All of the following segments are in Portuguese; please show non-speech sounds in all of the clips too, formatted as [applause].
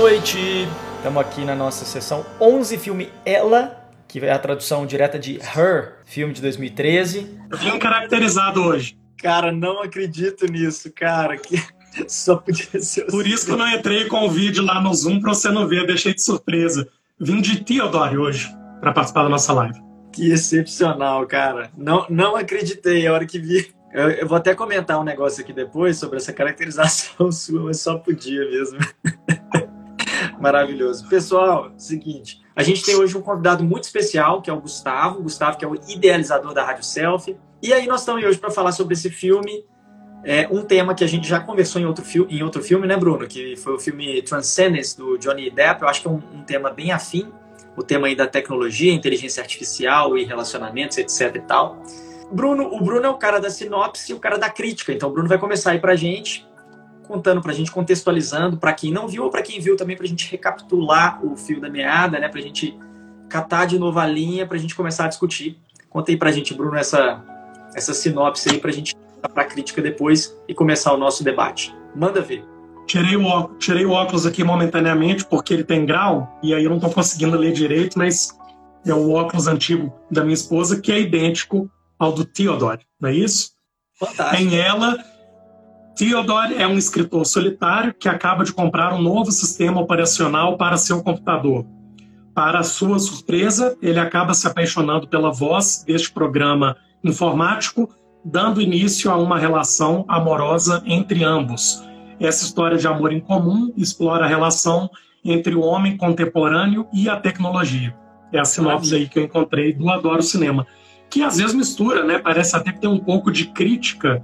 noite! Estamos aqui na nossa sessão 11, filme Ela, que é a tradução direta de Her, filme de 2013. Vim caracterizado hoje. Cara, não acredito nisso, cara. Que [laughs] só podia ser. Por isso que eu não entrei com o vídeo lá no Zoom pra você não ver, deixei de surpresa. Vim de Theodore hoje para participar da nossa live. Que excepcional, cara. Não, não acreditei a hora que vi. Eu, eu, vou até comentar um negócio aqui depois sobre essa caracterização [laughs] sua, mas só podia mesmo. [laughs] Maravilhoso. Pessoal, seguinte, a gente tem hoje um convidado muito especial, que é o Gustavo. O Gustavo, que é o idealizador da Rádio Selfie. E aí nós estamos hoje para falar sobre esse filme, é um tema que a gente já conversou em outro, em outro filme, né, Bruno? Que foi o filme Transcendence, do Johnny Depp. Eu acho que é um, um tema bem afim, o tema aí da tecnologia, inteligência artificial e relacionamentos, etc e tal. Bruno, o Bruno é o cara da sinopse e o cara da crítica. Então o Bruno vai começar aí pra gente, contando pra gente, contextualizando para quem não viu ou para quem viu também, pra gente recapitular o fio da meada, né? Pra gente catar de novo a linha, pra gente começar a discutir. Conta aí pra gente, Bruno, essa, essa sinopse aí pra gente para a crítica depois e começar o nosso debate. Manda ver. Tirei o, óculos, tirei o óculos aqui momentaneamente porque ele tem grau e aí eu não estou conseguindo ler direito, mas é o óculos antigo da minha esposa que é idêntico ao do Theodore, não é isso? Fantástico. Em ela, Theodore é um escritor solitário que acaba de comprar um novo sistema operacional para seu computador. Para sua surpresa, ele acaba se apaixonando pela voz deste programa informático, dando início a uma relação amorosa entre ambos. Essa história de amor em comum explora a relação entre o homem contemporâneo e a tecnologia. É a sinopse aí que eu encontrei do Adoro Cinema que às vezes mistura, né? Parece até que tem um pouco de crítica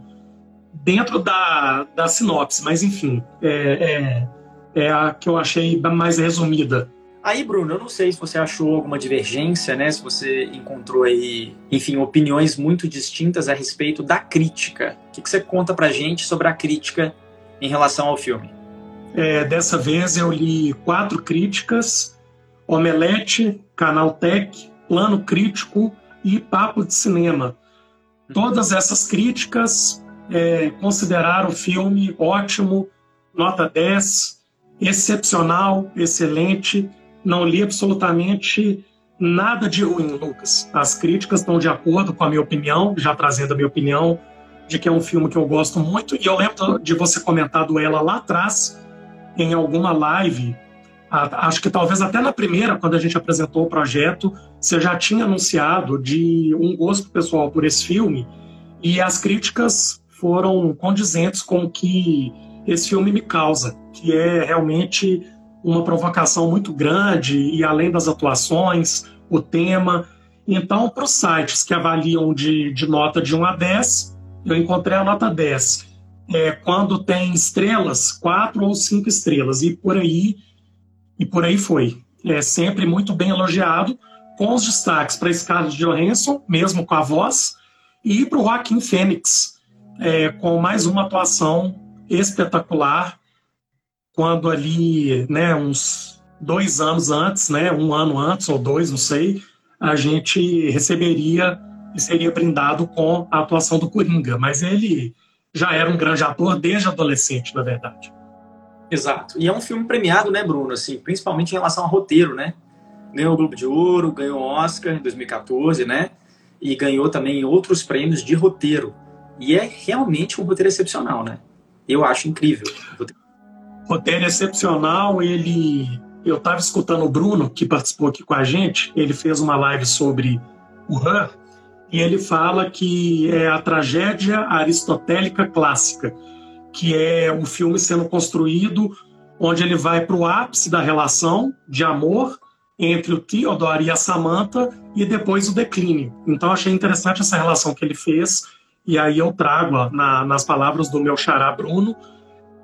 dentro da, da sinopse, mas enfim, é, é, é a que eu achei mais resumida. Aí, Bruno, eu não sei se você achou alguma divergência, né? Se você encontrou aí, enfim, opiniões muito distintas a respeito da crítica. O que, que você conta pra gente sobre a crítica em relação ao filme? É, dessa vez eu li quatro críticas: Omelete, Canaltech, Plano Crítico e Papo de Cinema. Todas essas críticas é, consideraram o filme ótimo, nota 10, excepcional, excelente. Não li absolutamente nada de ruim, Lucas. As críticas estão de acordo com a minha opinião, já trazendo a minha opinião, de que é um filme que eu gosto muito. E eu lembro de você comentado ela lá atrás, em alguma live acho que talvez até na primeira, quando a gente apresentou o projeto, você já tinha anunciado de um gosto pessoal por esse filme e as críticas foram condizentes com o que esse filme me causa, que é realmente uma provocação muito grande e além das atuações, o tema. Então, para os sites que avaliam de, de nota de 1 a 10, eu encontrei a nota 10. É, quando tem estrelas, 4 ou 5 estrelas, e por aí e por aí foi. É sempre muito bem elogiado, com os destaques para Scarlett Johansson, mesmo com a voz, e para o Joaquim Fênix, é, com mais uma atuação espetacular, quando ali, né, uns dois anos antes, né, um ano antes ou dois, não sei, a gente receberia e seria brindado com a atuação do Coringa, mas ele já era um grande ator desde adolescente, na verdade. Exato. E é um filme premiado, né, Bruno? Assim, principalmente em relação ao roteiro, né? Ganhou o Globo de Ouro, ganhou o Oscar em 2014, né? E ganhou também outros prêmios de roteiro. E é realmente um roteiro excepcional, né? Eu acho incrível. Roteiro excepcional, ele. Eu estava escutando o Bruno, que participou aqui com a gente, ele fez uma live sobre o Han, e ele fala que é a tragédia aristotélica clássica que é um filme sendo construído onde ele vai para o ápice da relação de amor entre o Theodore e a Samantha e depois o declínio. Então achei interessante essa relação que ele fez e aí eu trago ó, na, nas palavras do meu xará Bruno,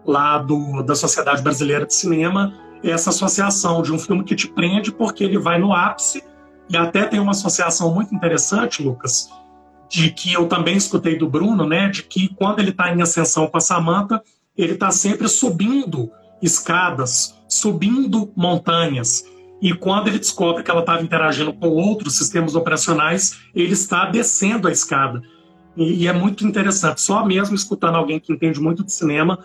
lá do, da Sociedade Brasileira de Cinema, essa associação de um filme que te prende porque ele vai no ápice e até tem uma associação muito interessante, Lucas, de que eu também escutei do Bruno, né, de que quando ele está em ascensão com a Samantha, ele está sempre subindo escadas, subindo montanhas. E quando ele descobre que ela estava interagindo com outros sistemas operacionais, ele está descendo a escada. E, é muito interessante, só mesmo escutando alguém que entende muito de cinema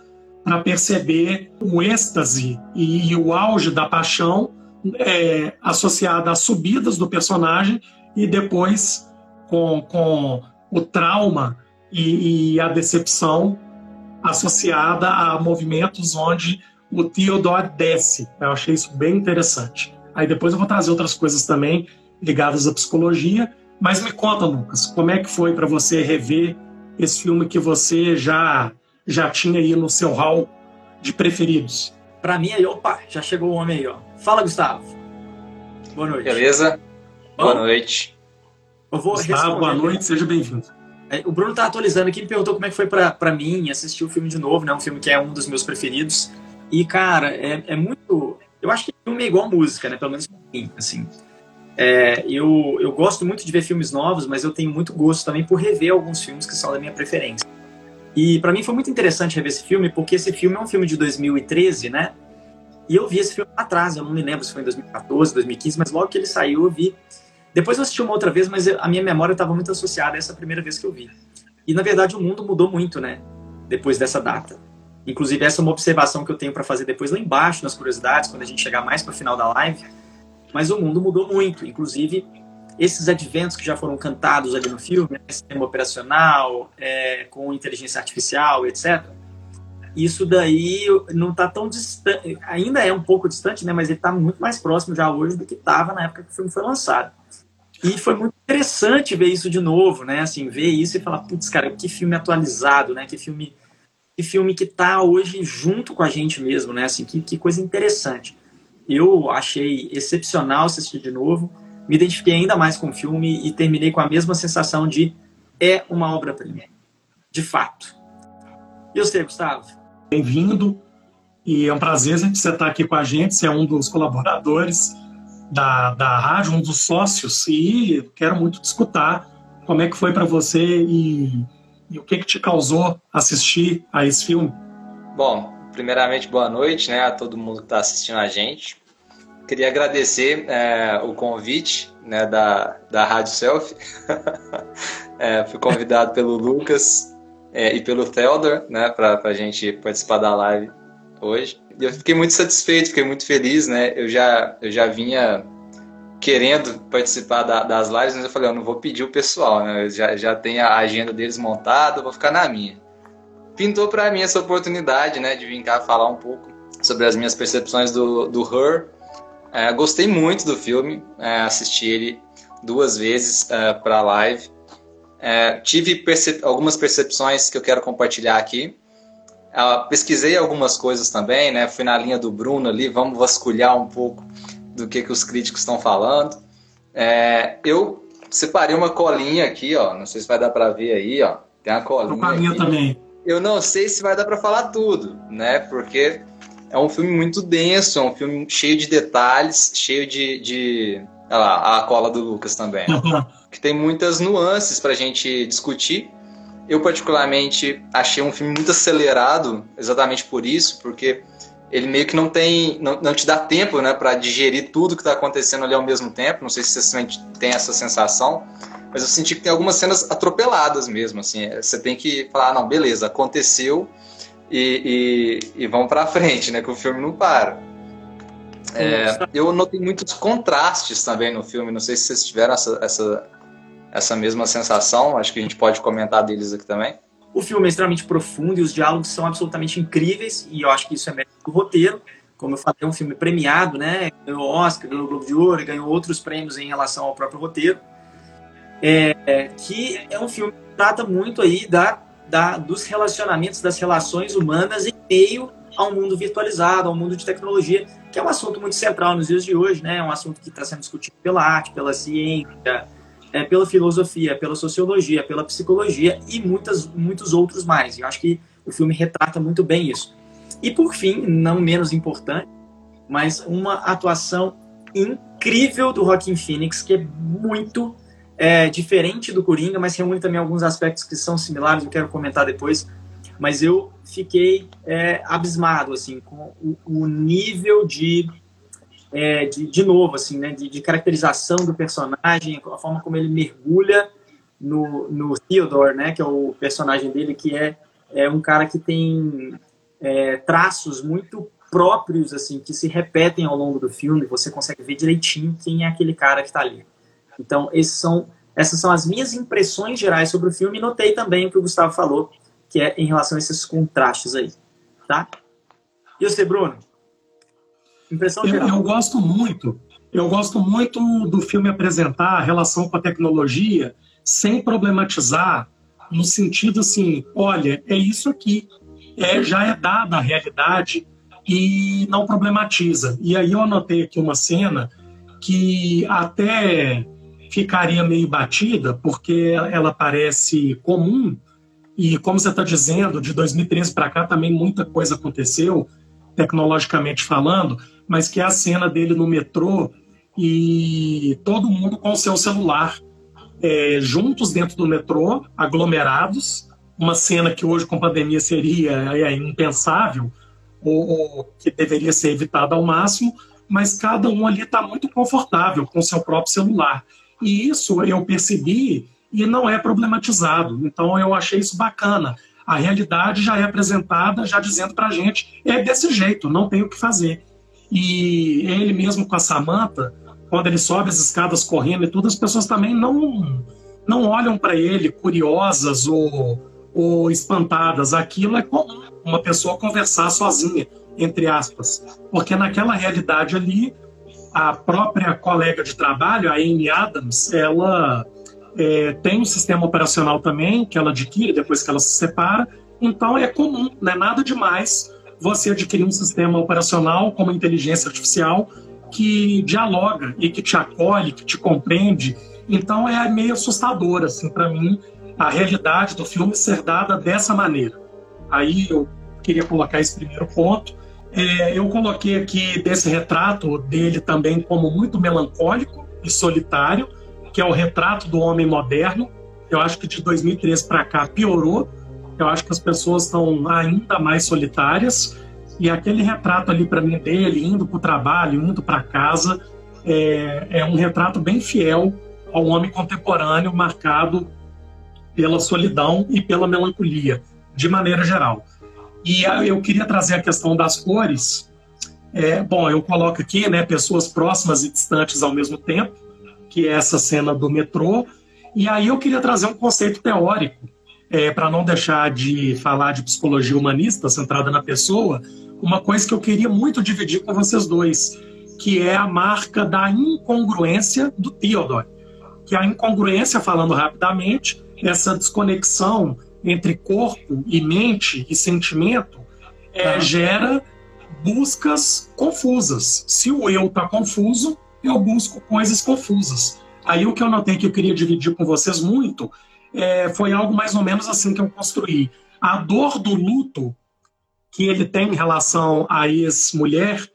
para perceber o êxtase e, e, o auge da paixão é, associada às subidas do personagem e depois com, com o trauma e, e a decepção associada a movimentos onde o Theodore desce. Eu achei isso bem interessante. Aí depois eu vou trazer outras coisas também ligadas à psicologia. Mas me conta, Lucas, como é que foi para você rever esse filme que você já já tinha aí no seu hall de preferidos? Para mim aí, opa, já chegou o homem aí, ó. Fala, Gustavo. Boa noite. Beleza? Boa Bom, noite. Eu vou Gustavo, boa noite, seja bem-vindo. É, o Bruno tá atualizando aqui, me perguntou como é que foi para mim assistir o filme de novo, né? Um filme que é um dos meus preferidos. E, cara, é, é muito. Eu acho que filme é igual música, né? Pelo menos pra mim, assim. É, eu, eu gosto muito de ver filmes novos, mas eu tenho muito gosto também por rever alguns filmes que são da minha preferência. E para mim foi muito interessante rever esse filme, porque esse filme é um filme de 2013, né? E eu vi esse filme atrás, eu não me lembro se foi em 2014, 2015, mas logo que ele saiu eu vi. Depois eu assisti uma outra vez, mas a minha memória estava muito associada a essa primeira vez que eu vi. E na verdade o mundo mudou muito, né? Depois dessa data. Inclusive, essa é uma observação que eu tenho para fazer depois lá embaixo, nas curiosidades, quando a gente chegar mais para o final da live. Mas o mundo mudou muito. Inclusive, esses adventos que já foram cantados ali no filme, né, sistema operacional, é, com inteligência artificial, etc. Isso daí não está tão distante, ainda é um pouco distante, né? Mas ele está muito mais próximo já hoje do que estava na época que o filme foi lançado. E foi muito interessante ver isso de novo, né? Assim, ver isso e falar, putz, cara, que filme atualizado, né? Que filme que filme que está hoje junto com a gente mesmo, né? Assim, que, que coisa interessante. Eu achei excepcional assistir de novo, me identifiquei ainda mais com o filme e terminei com a mesma sensação de é uma obra-prima, de fato. E você, Gustavo? Bem-vindo e é um prazer você estar aqui com a gente, você é um dos colaboradores da, da rádio, um dos sócios, e quero muito te escutar como é que foi para você e e o que, que te causou assistir a esse filme? Bom, primeiramente, boa noite né, a todo mundo que está assistindo a gente. Queria agradecer é, o convite né, da, da Rádio Selfie. [laughs] é, fui convidado pelo Lucas é, e pelo Theodor né, para a gente participar da live hoje. E eu fiquei muito satisfeito, fiquei muito feliz. Né? Eu, já, eu já vinha querendo participar da, das lives, mas eu falei, eu não vou pedir o pessoal, né? Eu já, já tenho a agenda deles montada, vou ficar na minha. Pintou para mim essa oportunidade, né, de vir cá falar um pouco sobre as minhas percepções do, do Her. É, gostei muito do filme, é, assisti ele duas vezes é, para a live. É, tive percep algumas percepções que eu quero compartilhar aqui. Uh, pesquisei algumas coisas também, né? Fui na linha do Bruno ali, vamos vasculhar um pouco do que, que os críticos estão falando. É, eu separei uma colinha aqui, ó. Não sei se vai dar para ver aí, ó. Tem uma colinha. colinha também. Eu não sei se vai dar para falar tudo, né? Porque é um filme muito denso, é um filme cheio de detalhes, cheio de, de... Olha lá, a cola do Lucas também. [laughs] Que tem muitas nuances para a gente discutir. Eu, particularmente, achei um filme muito acelerado, exatamente por isso, porque ele meio que não tem, não, não te dá tempo, né, para digerir tudo que está acontecendo ali ao mesmo tempo. Não sei se você tem essa sensação, mas eu senti que tem algumas cenas atropeladas mesmo, assim. É, você tem que falar, ah, não, beleza, aconteceu e, e, e vamos para frente, né, que o filme não para. É, eu notei muitos contrastes também no filme. Não sei se vocês tiveram essa, essa, essa mesma sensação. Acho que a gente pode comentar deles aqui também. O filme é extremamente profundo e os diálogos são absolutamente incríveis, e eu acho que isso é mérito do roteiro. Como eu falei, é um filme premiado, né? Ganhou Oscar, ganhou Globo de Ouro, ganhou outros prêmios em relação ao próprio roteiro. É, que é um filme que trata muito aí da, da, dos relacionamentos, das relações humanas em meio ao mundo virtualizado, ao mundo de tecnologia, que é um assunto muito central nos dias de hoje, né? É um assunto que está sendo discutido pela arte, pela ciência, é, pela filosofia, pela sociologia, pela psicologia e muitas, muitos outros mais. Eu acho que o filme retrata muito bem isso. E por fim, não menos importante, mas uma atuação incrível do Joaquin Phoenix, que é muito é, diferente do Coringa, mas reúne também alguns aspectos que são similares, eu quero comentar depois. Mas eu fiquei é, abismado assim com o, o nível de é, de, de novo, assim, né, de, de, caracterização do personagem, a forma como ele mergulha no, no Theodore, né, que é o personagem dele, que é, é um cara que tem é, traços muito próprios, assim, que se repetem ao longo do filme. Você consegue ver direitinho quem é aquele cara que está ali. Então, são, essas são as minhas impressões gerais sobre o filme. E notei também o que o Gustavo falou, que é em relação a esses contrastes aí, tá? E você, Bruno? Impressão eu, geral. Eu gosto muito, eu gosto muito do filme apresentar a relação com a tecnologia sem problematizar no sentido assim, olha, é isso aqui, é, já é dada a realidade e não problematiza. E aí eu anotei aqui uma cena que até ficaria meio batida, porque ela parece comum, e como você está dizendo, de 2013 para cá também muita coisa aconteceu, tecnologicamente falando, mas que é a cena dele no metrô e todo mundo com o seu celular é, juntos dentro do metrô, aglomerados, uma cena que hoje com pandemia seria é, impensável ou, ou que deveria ser evitada ao máximo, mas cada um ali está muito confortável com o seu próprio celular. E isso eu percebi e não é problematizado. Então eu achei isso bacana. A realidade já é apresentada, já dizendo para a gente, é desse jeito, não tem o que fazer. E ele mesmo com a Samantha, quando ele sobe as escadas correndo e tudo, as pessoas também não, não olham para ele curiosas ou, ou espantadas. Aquilo é comum, uma pessoa conversar sozinha, entre aspas. Porque naquela realidade ali, a própria colega de trabalho, a Amy Adams, ela é, tem um sistema operacional também que ela adquire depois que ela se separa. Então é comum, não é nada demais você adquirir um sistema operacional como inteligência artificial que dialoga e que te acolhe, que te compreende. Então é meio assustador assim para mim a realidade do filme ser dada dessa maneira. Aí eu queria colocar esse primeiro ponto. É, eu coloquei aqui desse retrato dele também como muito melancólico e solitário, que é o retrato do homem moderno. Eu acho que de 2013 para cá piorou. Eu acho que as pessoas estão ainda mais solitárias. E aquele retrato ali para mim dele, indo para o trabalho, indo para casa, é, é um retrato bem fiel ao homem contemporâneo, marcado pela solidão e pela melancolia, de maneira geral. E eu queria trazer a questão das cores. É, bom, eu coloco aqui né, pessoas próximas e distantes ao mesmo tempo, que é essa cena do metrô. E aí eu queria trazer um conceito teórico, é, para não deixar de falar de psicologia humanista centrada na pessoa, uma coisa que eu queria muito dividir com vocês dois, que é a marca da incongruência do Theodore. Que a incongruência, falando rapidamente, essa desconexão entre corpo e mente e sentimento é, tá. gera buscas confusas. Se o eu está confuso, eu busco coisas confusas. Aí o que eu notei que eu queria dividir com vocês muito é, foi algo mais ou menos assim que eu construí. A dor do luto que ele tem em relação à ex-mulher,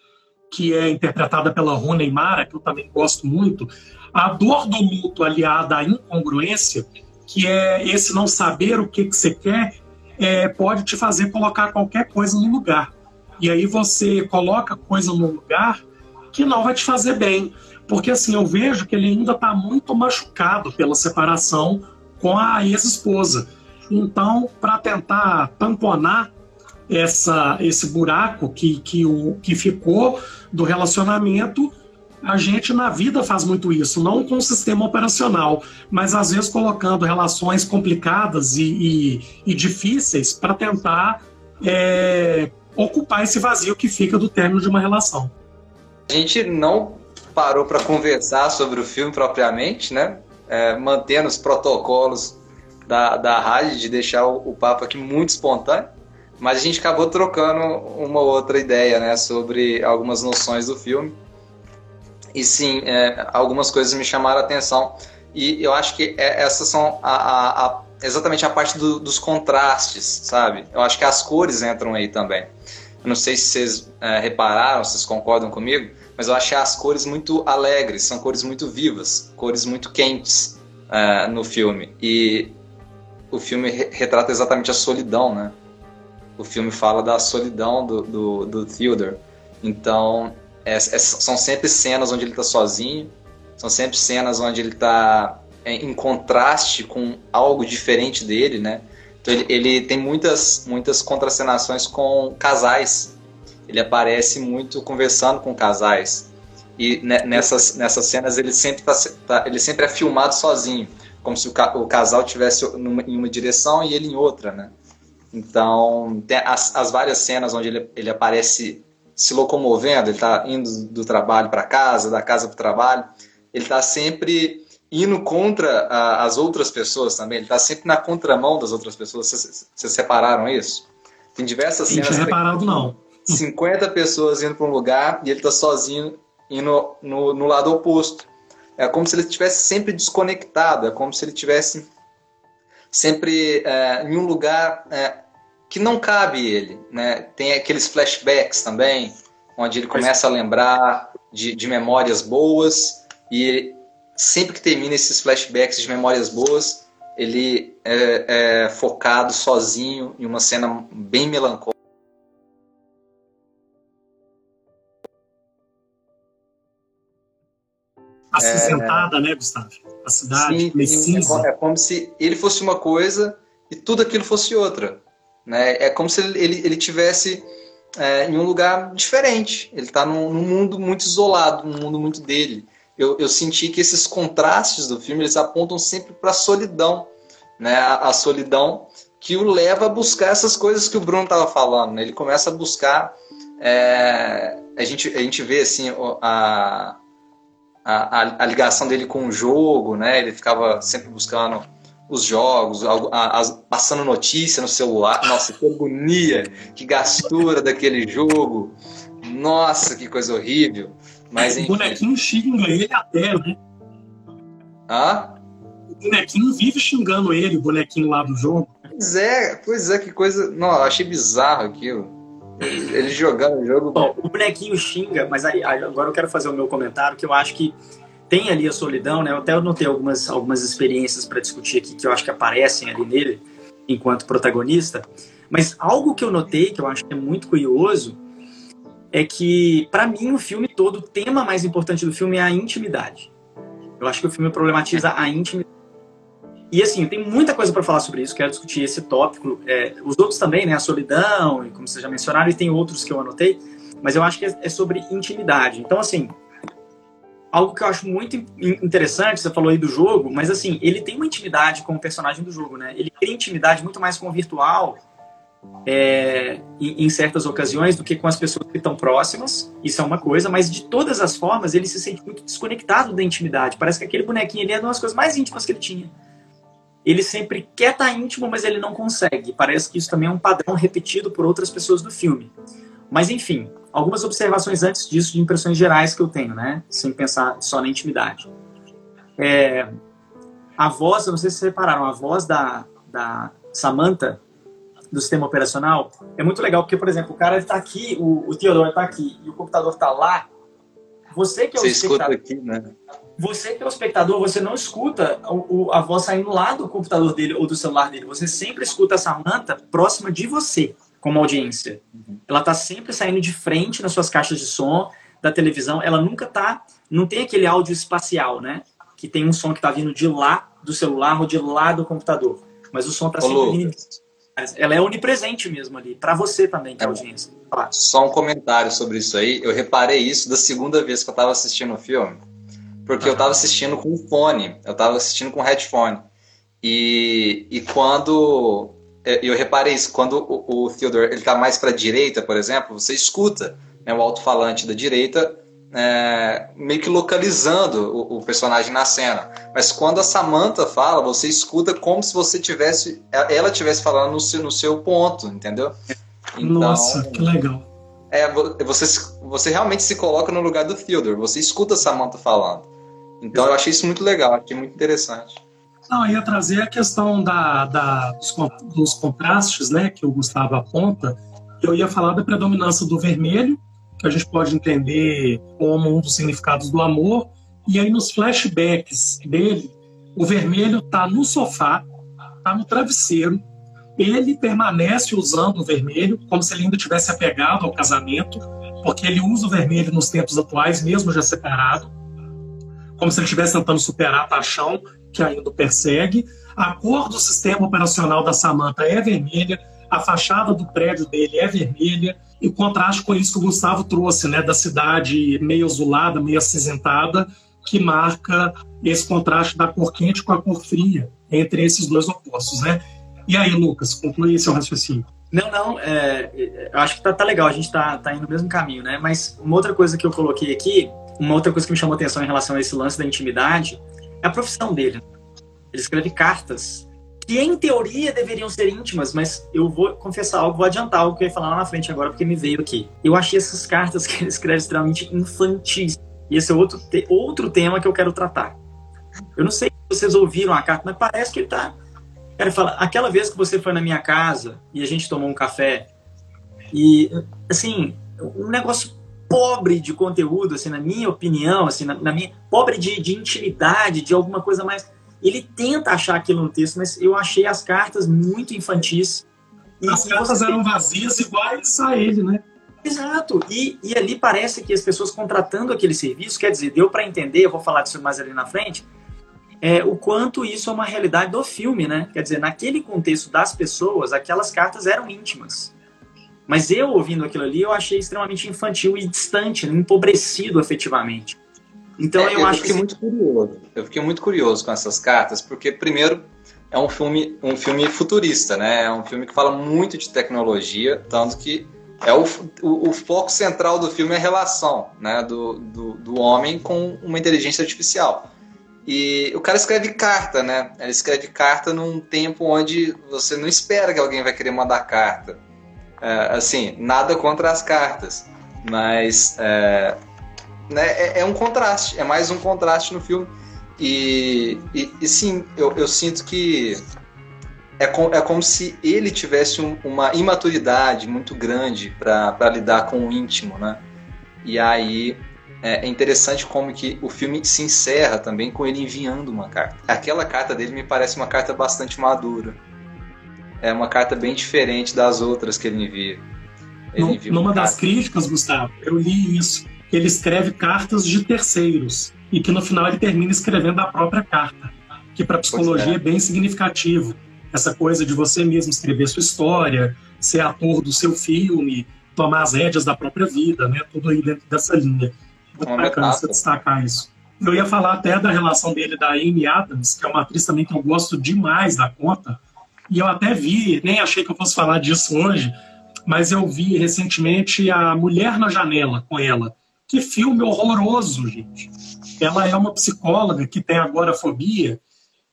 que é interpretada pela Runa Mara, que eu também gosto muito, a dor do luto aliada à incongruência, que é esse não saber o que, que você quer, é, pode te fazer colocar qualquer coisa no lugar. E aí você coloca coisa no lugar que não vai te fazer bem. Porque assim, eu vejo que ele ainda está muito machucado pela separação com a ex-esposa. Então, para tentar tamponar essa, esse buraco que, que, o, que ficou do relacionamento, a gente na vida faz muito isso, não com o sistema operacional, mas às vezes colocando relações complicadas e, e, e difíceis para tentar é, ocupar esse vazio que fica do término de uma relação. A gente não parou para conversar sobre o filme propriamente, né? É, mantendo os protocolos da, da rádio de deixar o, o papo aqui muito espontâneo. Mas a gente acabou trocando uma outra ideia, né, sobre algumas noções do filme. E sim, é, algumas coisas me chamaram a atenção. E eu acho que é, essas são a, a, a, exatamente a parte do, dos contrastes, sabe? Eu acho que as cores entram aí também. Eu não sei se vocês é, repararam, se vocês concordam comigo, mas eu achei as cores muito alegres, são cores muito vivas, cores muito quentes é, no filme. E o filme retrata exatamente a solidão, né? o filme fala da solidão do, do, do Theodore. Então, é, é, são sempre cenas onde ele está sozinho, são sempre cenas onde ele está é, em contraste com algo diferente dele, né? Então ele, ele tem muitas, muitas contracenações com casais. Ele aparece muito conversando com casais. E nessas, nessas cenas ele sempre, tá, tá, ele sempre é filmado sozinho, como se o, ca, o casal tivesse numa, em uma direção e ele em outra, né? Então, tem as, as várias cenas onde ele, ele aparece se locomovendo, ele está indo do trabalho para casa, da casa para o trabalho, ele está sempre indo contra a, as outras pessoas também, ele está sempre na contramão das outras pessoas. Vocês, separaram isso? Tem diversas cenas. Não tinha reparado, não. 50 pessoas indo para um lugar e ele está sozinho indo no, no lado oposto. É como se ele estivesse sempre desconectado, é como se ele estivesse sempre é, em um lugar é, que não cabe ele. Né? Tem aqueles flashbacks também, onde ele começa a lembrar de, de memórias boas e sempre que termina esses flashbacks de memórias boas, ele é, é focado sozinho em uma cena bem melancólica. Acinzentada, é... né, Gustavo? A cidade, sim, sim, é como se ele fosse uma coisa e tudo aquilo fosse outra. Né? É como se ele, ele, tivesse é, em um lugar diferente. Ele está num, num, mundo muito isolado, num mundo muito dele. Eu, eu senti que esses contrastes do filme eles apontam sempre para a solidão, né? A, a, solidão que o leva a buscar essas coisas que o Bruno estava falando. Né? Ele começa a buscar. É, a, gente, a gente vê assim a, a, a, ligação dele com o jogo, né? Ele ficava sempre buscando os jogos, a, a, passando notícia no celular. Nossa, que agonia, que gastura daquele jogo. Nossa, que coisa horrível. Mas, enfim. O bonequinho xinga ele até, né? Hã? O bonequinho vive xingando ele, o bonequinho lá do jogo. Pois é, pois é, que coisa. Não, eu achei bizarro aquilo. Ele jogando o jogo. Bom, o bonequinho xinga, mas aí, agora eu quero fazer o meu comentário, que eu acho que tem ali a solidão, né? Eu até notei algumas, algumas experiências para discutir aqui que eu acho que aparecem ali nele enquanto protagonista. Mas algo que eu notei, que eu acho que é muito curioso, é que, para mim, o filme todo, o tema mais importante do filme é a intimidade. Eu acho que o filme problematiza a intimidade. E assim, tem muita coisa para falar sobre isso, quero discutir esse tópico. É, os outros também, né? A solidão, como vocês já mencionaram, e tem outros que eu anotei, mas eu acho que é, é sobre intimidade. Então, assim, algo que eu acho muito interessante, você falou aí do jogo, mas assim, ele tem uma intimidade com o personagem do jogo, né? Ele tem intimidade muito mais com o virtual é, em, em, certas ocasiões do que com as pessoas que estão próximas, isso é uma coisa, mas de todas as formas ele se sente muito desconectado da intimidade. Parece que aquele bonequinho ali é uma das coisas mais íntimas que ele tinha. Ele sempre quer estar íntimo, mas ele não consegue. Parece que isso também é um padrão repetido por outras pessoas do filme. Mas enfim, algumas observações antes disso de impressões gerais que eu tenho, né? Sem pensar só na intimidade. É, a voz, eu não sei se vocês repararam, a voz da, da Samantha do sistema operacional é muito legal, porque, por exemplo, o cara está aqui, o, o Theodore está aqui e o computador está lá. Você que é o você espectador. Aqui, né? Você que é o espectador, você não escuta o, o, a voz saindo lá do computador dele ou do celular dele. Você sempre escuta a Samantha próxima de você como audiência. Uhum. Ela está sempre saindo de frente nas suas caixas de som da televisão. Ela nunca tá, não tem aquele áudio espacial, né? Que tem um som que está vindo de lá do celular ou de lá do computador. Mas o som está sempre vindo. Ela é onipresente mesmo ali, para você também, que é, é audiência. Só um comentário sobre isso aí. Eu reparei isso da segunda vez que eu estava assistindo o filme. Porque eu estava assistindo com fone, eu estava assistindo com headphone. E, e quando eu reparei isso, quando o, o Theodore ele está mais para a direita, por exemplo, você escuta né, o alto-falante da direita é, meio que localizando o, o, personagem na cena. Mas quando a Samantha fala, você escuta como se você tivesse, ela tivesse falando no seu, no seu ponto, entendeu? Então, Nossa, que legal. É, você, você realmente se coloca no lugar do Theodore, você escuta a Samantha falando. Então Exato. eu achei isso muito legal, achei muito interessante. Não, ia trazer a questão da, da dos, dos, contrastes, né, que o Gustavo aponta. Eu ia falar da predominância do vermelho, que a gente pode entender como um dos significados do amor. E aí, nos flashbacks dele, o vermelho está no sofá, está no travesseiro. Ele permanece usando o vermelho, como se ele ainda tivesse apegado ao casamento, porque ele usa o vermelho nos tempos atuais, mesmo já separado, como se ele estivesse tentando superar a paixão que ainda persegue. A cor do sistema operacional da Samantha é vermelha, a fachada do prédio dele é vermelha, e o contraste com isso que o Gustavo trouxe, né, da cidade meio azulada, meio acinzentada, que marca esse contraste da cor quente com a cor fria entre esses dois opostos, né? E aí, Lucas, conclui seu raciocínio. Não, não, é, é, acho que tá, tá, legal, a gente tá, tá indo no mesmo caminho, né? Mas uma outra coisa que eu coloquei aqui, uma outra coisa que me chamou atenção em relação a esse lance da intimidade, é a profissão dele. Ele escreve cartas que, em teoria, deveriam ser íntimas, mas eu vou confessar algo, vou adiantar algo que eu ia falar lá na frente agora, porque me veio aqui. Eu achei essas cartas [laughs] que ele escreve extremamente infantis. E esse é outro, outro tema que eu quero tratar. Eu não sei se vocês ouviram a carta, mas parece que ele tá Cara, fala, aquela vez que você foi na minha casa e a gente tomou um café e, assim, um negócio pobre de conteúdo, assim, na minha opinião, assim, na, na minha pobre de, de intimidade, de alguma coisa mais. Ele tenta achar aquilo no texto, mas eu achei as cartas muito infantis. E, as cartas eram vazias iguais a ele, né? Exato. E, e ali parece que as pessoas contratando aquele serviço, quer dizer, deu para entender, eu vou falar disso mais ali na frente, é, o quanto isso é uma realidade do filme, né? Quer dizer, naquele contexto das pessoas, aquelas cartas eram íntimas. Mas eu, ouvindo aquilo ali, eu achei extremamente infantil e distante, né? empobrecido efetivamente. Então é, eu, eu acho que... muito curioso. Eu fiquei muito curioso com essas cartas, porque primeiro é um filme, um filme futurista, né? É um filme que fala muito de tecnologia, tanto que é o, o, o foco central do filme é a relação né, do, do, do homem com uma inteligência artificial. E o cara escreve carta, né? Ele escreve carta num tempo onde você não espera que alguém vai querer mandar carta. É, assim, nada contra as cartas, mas é, né, é, é, um contraste, é mais um contraste no filme. E, e, e sim, eu, eu, sinto que é, com, é como se ele tivesse um, uma imaturidade muito grande para lidar com o íntimo, né? E aí é, é interessante como que o filme se encerra também com ele enviando uma carta. Aquela carta dele me parece uma carta bastante madura. É uma carta bem diferente das outras que ele envia. Ele envia Numa das críticas, Gustavo, eu li isso. Ele escreve cartas de terceiros e que no final ele termina escrevendo a própria carta, que para psicologia é. é bem significativo. Essa coisa de você mesmo escrever sua história, ser ator do seu filme, tomar as rédeas da própria vida, né? Tudo aí dentro dessa linha. Muito bacana você destacar isso. Eu ia falar até da relação dele da Amy Adams, que é uma atriz também que eu gosto demais da conta. E eu até vi, nem achei que eu fosse falar disso hoje, mas eu vi recentemente a Mulher na Janela com ela. Que filme horroroso, gente. Ela é uma psicóloga que tem agorafobia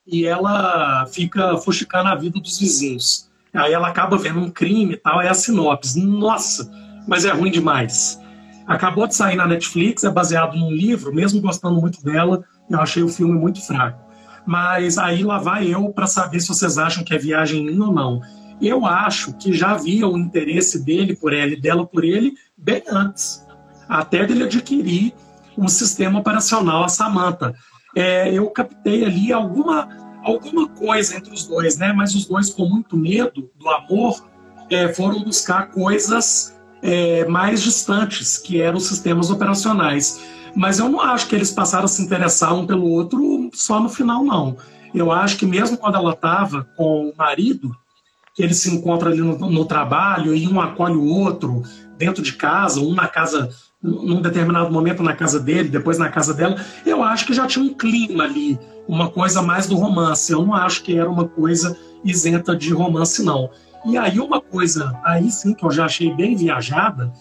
e ela fica fuxicando a vida dos vizinhos. Aí ela acaba vendo um crime e tal, é a sinopse. Nossa, mas é ruim demais. Acabou de sair na Netflix, é baseado num livro, mesmo gostando muito dela, eu achei o filme muito fraco. Mas aí lá vai eu para saber se vocês acham que é viagem minha ou não. Eu acho que já havia o interesse dele por ela e dela por ele bem antes, até dele adquirir um sistema operacional, a Samantha. É, eu captei ali alguma, alguma coisa entre os dois, né? Mas os dois, com muito medo do amor, é, foram buscar coisas é, mais distantes, que eram os sistemas operacionais. Mas eu não acho que eles passaram a se interessar um pelo outro só no final, não. Eu acho que mesmo quando ela estava com o marido, que eles se encontram ali no, no, trabalho e um acolhe o outro dentro de casa, um na casa, num determinado momento na casa dele, depois na casa dela, eu acho que já tinha um clima ali, uma coisa mais do romance. Eu não acho que era uma coisa isenta de romance, não. E aí uma coisa, aí sim que eu já achei bem viajada,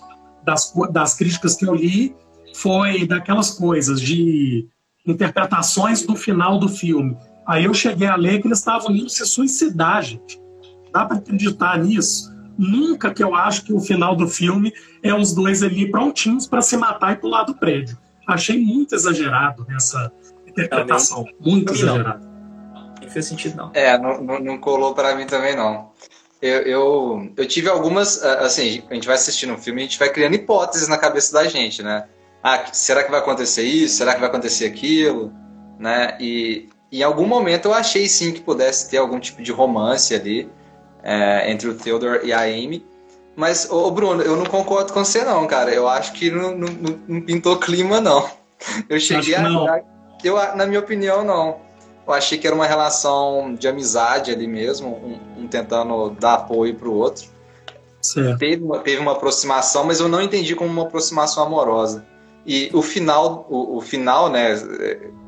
das, das críticas que eu li, foi daquelas coisas de interpretações do final do filme. Aí eu cheguei a ler que eles estavam indo se suicidar, gente. Dá para acreditar nisso? Nunca que eu acho que o final do filme é os dois ali prontinhos para se matar e pular do prédio. Achei muito exagerado essa interpretação. Também. Muito exagerado. Não fez sentido, não. É, não, não, não colou para mim também, não. Eu, eu, eu, tive algumas. Assim, a gente vai assistindo um filme e a gente vai criando hipóteses na cabeça da gente, né? Ah, será que vai acontecer isso? Será que vai acontecer aquilo? Né? E em algum momento eu achei sim que pudesse ter algum tipo de romance ali é, entre o Theodore e a Amy. Mas, ô Bruno, eu não concordo com você não, cara. Eu acho que não, não, não pintou clima, não. [laughs] Eu cheguei a. Eu, na minha opinião, não. eu achei que era uma relação de amizade ali mesmo, um, um tentando dar apoio para o outro. Teve uma, teve uma aproximação, mas eu não entendi como uma aproximação amorosa. E o final, o, o, final, né?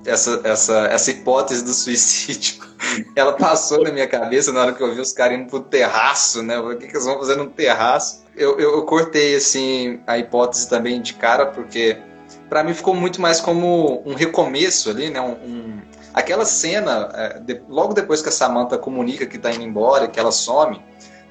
Essa, essa, essa hipótese do suicídio, [laughs] ela passou na minha cabeça na hora que eu vi os caras indo pro terraço, né? O que, que eles vão fazer no terraço? Eu, eu, eu cortei, assim, a hipótese também de cara, porque para mim ficou muito mais como um recomeço ali, né? Um, um aquela cena, é, de, logo depois que a Samantha comunica que tá indo embora, que ela some,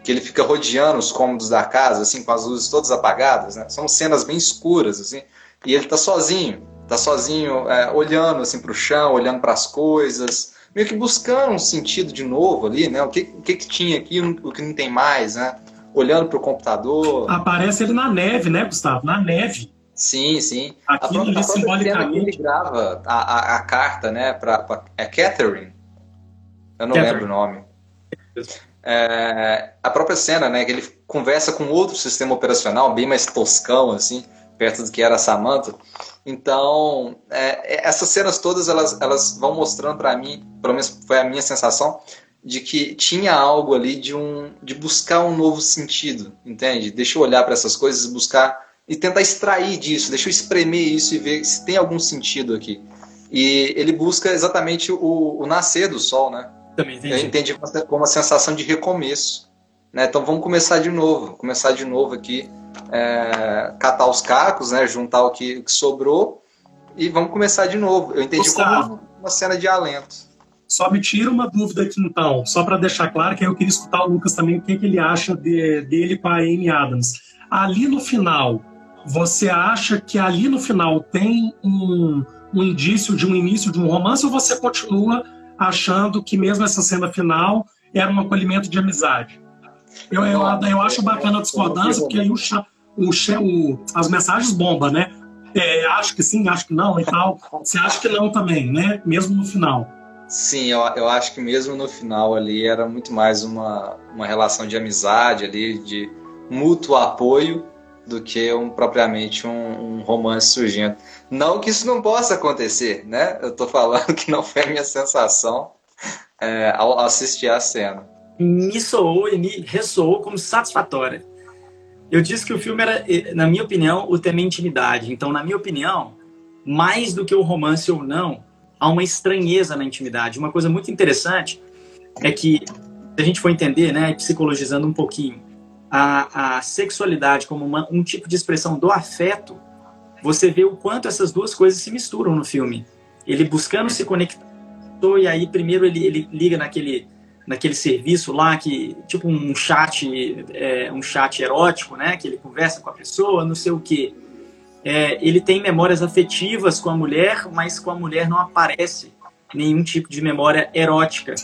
que ele fica rodeando os cômodos da casa, assim, com as luzes todas apagadas, né? São cenas bem escuras, assim, e ele tá sozinho, tá sozinho, é, olhando, assim, pro chão, olhando para as coisas, meio que buscando um sentido de novo ali, né? O que, o que, que tinha aqui, o que não tem mais, né? Olhando pro computador. Aparece ele na neve, né, Gustavo? Na neve. Sim, sim. Aquilo ali simbolicamente. Ele grava a, a, a, carta, né, pra, pra é Catherine. Eu não Catherine. lembro o nome. É, a própria cena, né, que ele conversa com outro sistema operacional, bem mais toscão, assim, perto do que era a Samantha. Então, é, é essas cenas todas, elas, elas vão mostrando para mim, pelo menos foi a minha sensação, de que tinha algo ali de, um, de buscar um novo sentido, entende? Deixa eu olhar para essas coisas e buscar e tentar extrair disso, deixa eu espremer isso e ver se tem algum sentido aqui. E ele busca exatamente o, o nascer do sol, né? Também entendi. Eu entendi como uma sensação de recomeço. Né? Então vamos começar de novo, começar de novo aqui, é, catar os cacos, né? juntar o que, o que, sobrou e vamos começar de novo. Eu entendi Gustavo, como uma cena de alento. Só me tira uma dúvida aqui então, só para deixar claro que eu queria escutar o Lucas também o que, que ele acha de, dele com a Amy Adams. Ali no final, você acha que ali no final tem um, um indício de um início de um romance ou você continua achando que mesmo essa cena final era um acolhimento de amizade. Eu, eu, eu acho bacana a discordância, porque aí o, o, o, as mensagens bombam, né? É, acho que sim, acho que não e tal. Você acha que não também, né? Mesmo no final. Sim, eu, eu acho que mesmo no final ali era muito mais uma, uma relação de amizade ali, de mútuo apoio, do que um, propriamente um, um romance surgindo. Não que isso não possa acontecer, né? Eu tô falando que não foi a minha sensação é, ao assistir a cena. Me soou e me ressoou como satisfatória. Eu disse que o filme era, na minha opinião, o tema é intimidade. Então, na minha opinião, mais do que o romance ou não, há uma estranheza na intimidade. Uma coisa muito interessante é que, se a gente for entender, né, psicologizando um pouquinho, a, a sexualidade como uma, um tipo de expressão do afeto, você vê o quanto essas duas coisas se misturam no filme. Ele buscando se conectar, e aí primeiro ele, ele liga naquele, naquele serviço lá, que tipo um chat, é, um chat erótico, né? Que ele conversa com a pessoa, não sei o quê. É, ele tem memórias afetivas com a mulher, mas com a mulher não aparece nenhum tipo de memória erótica.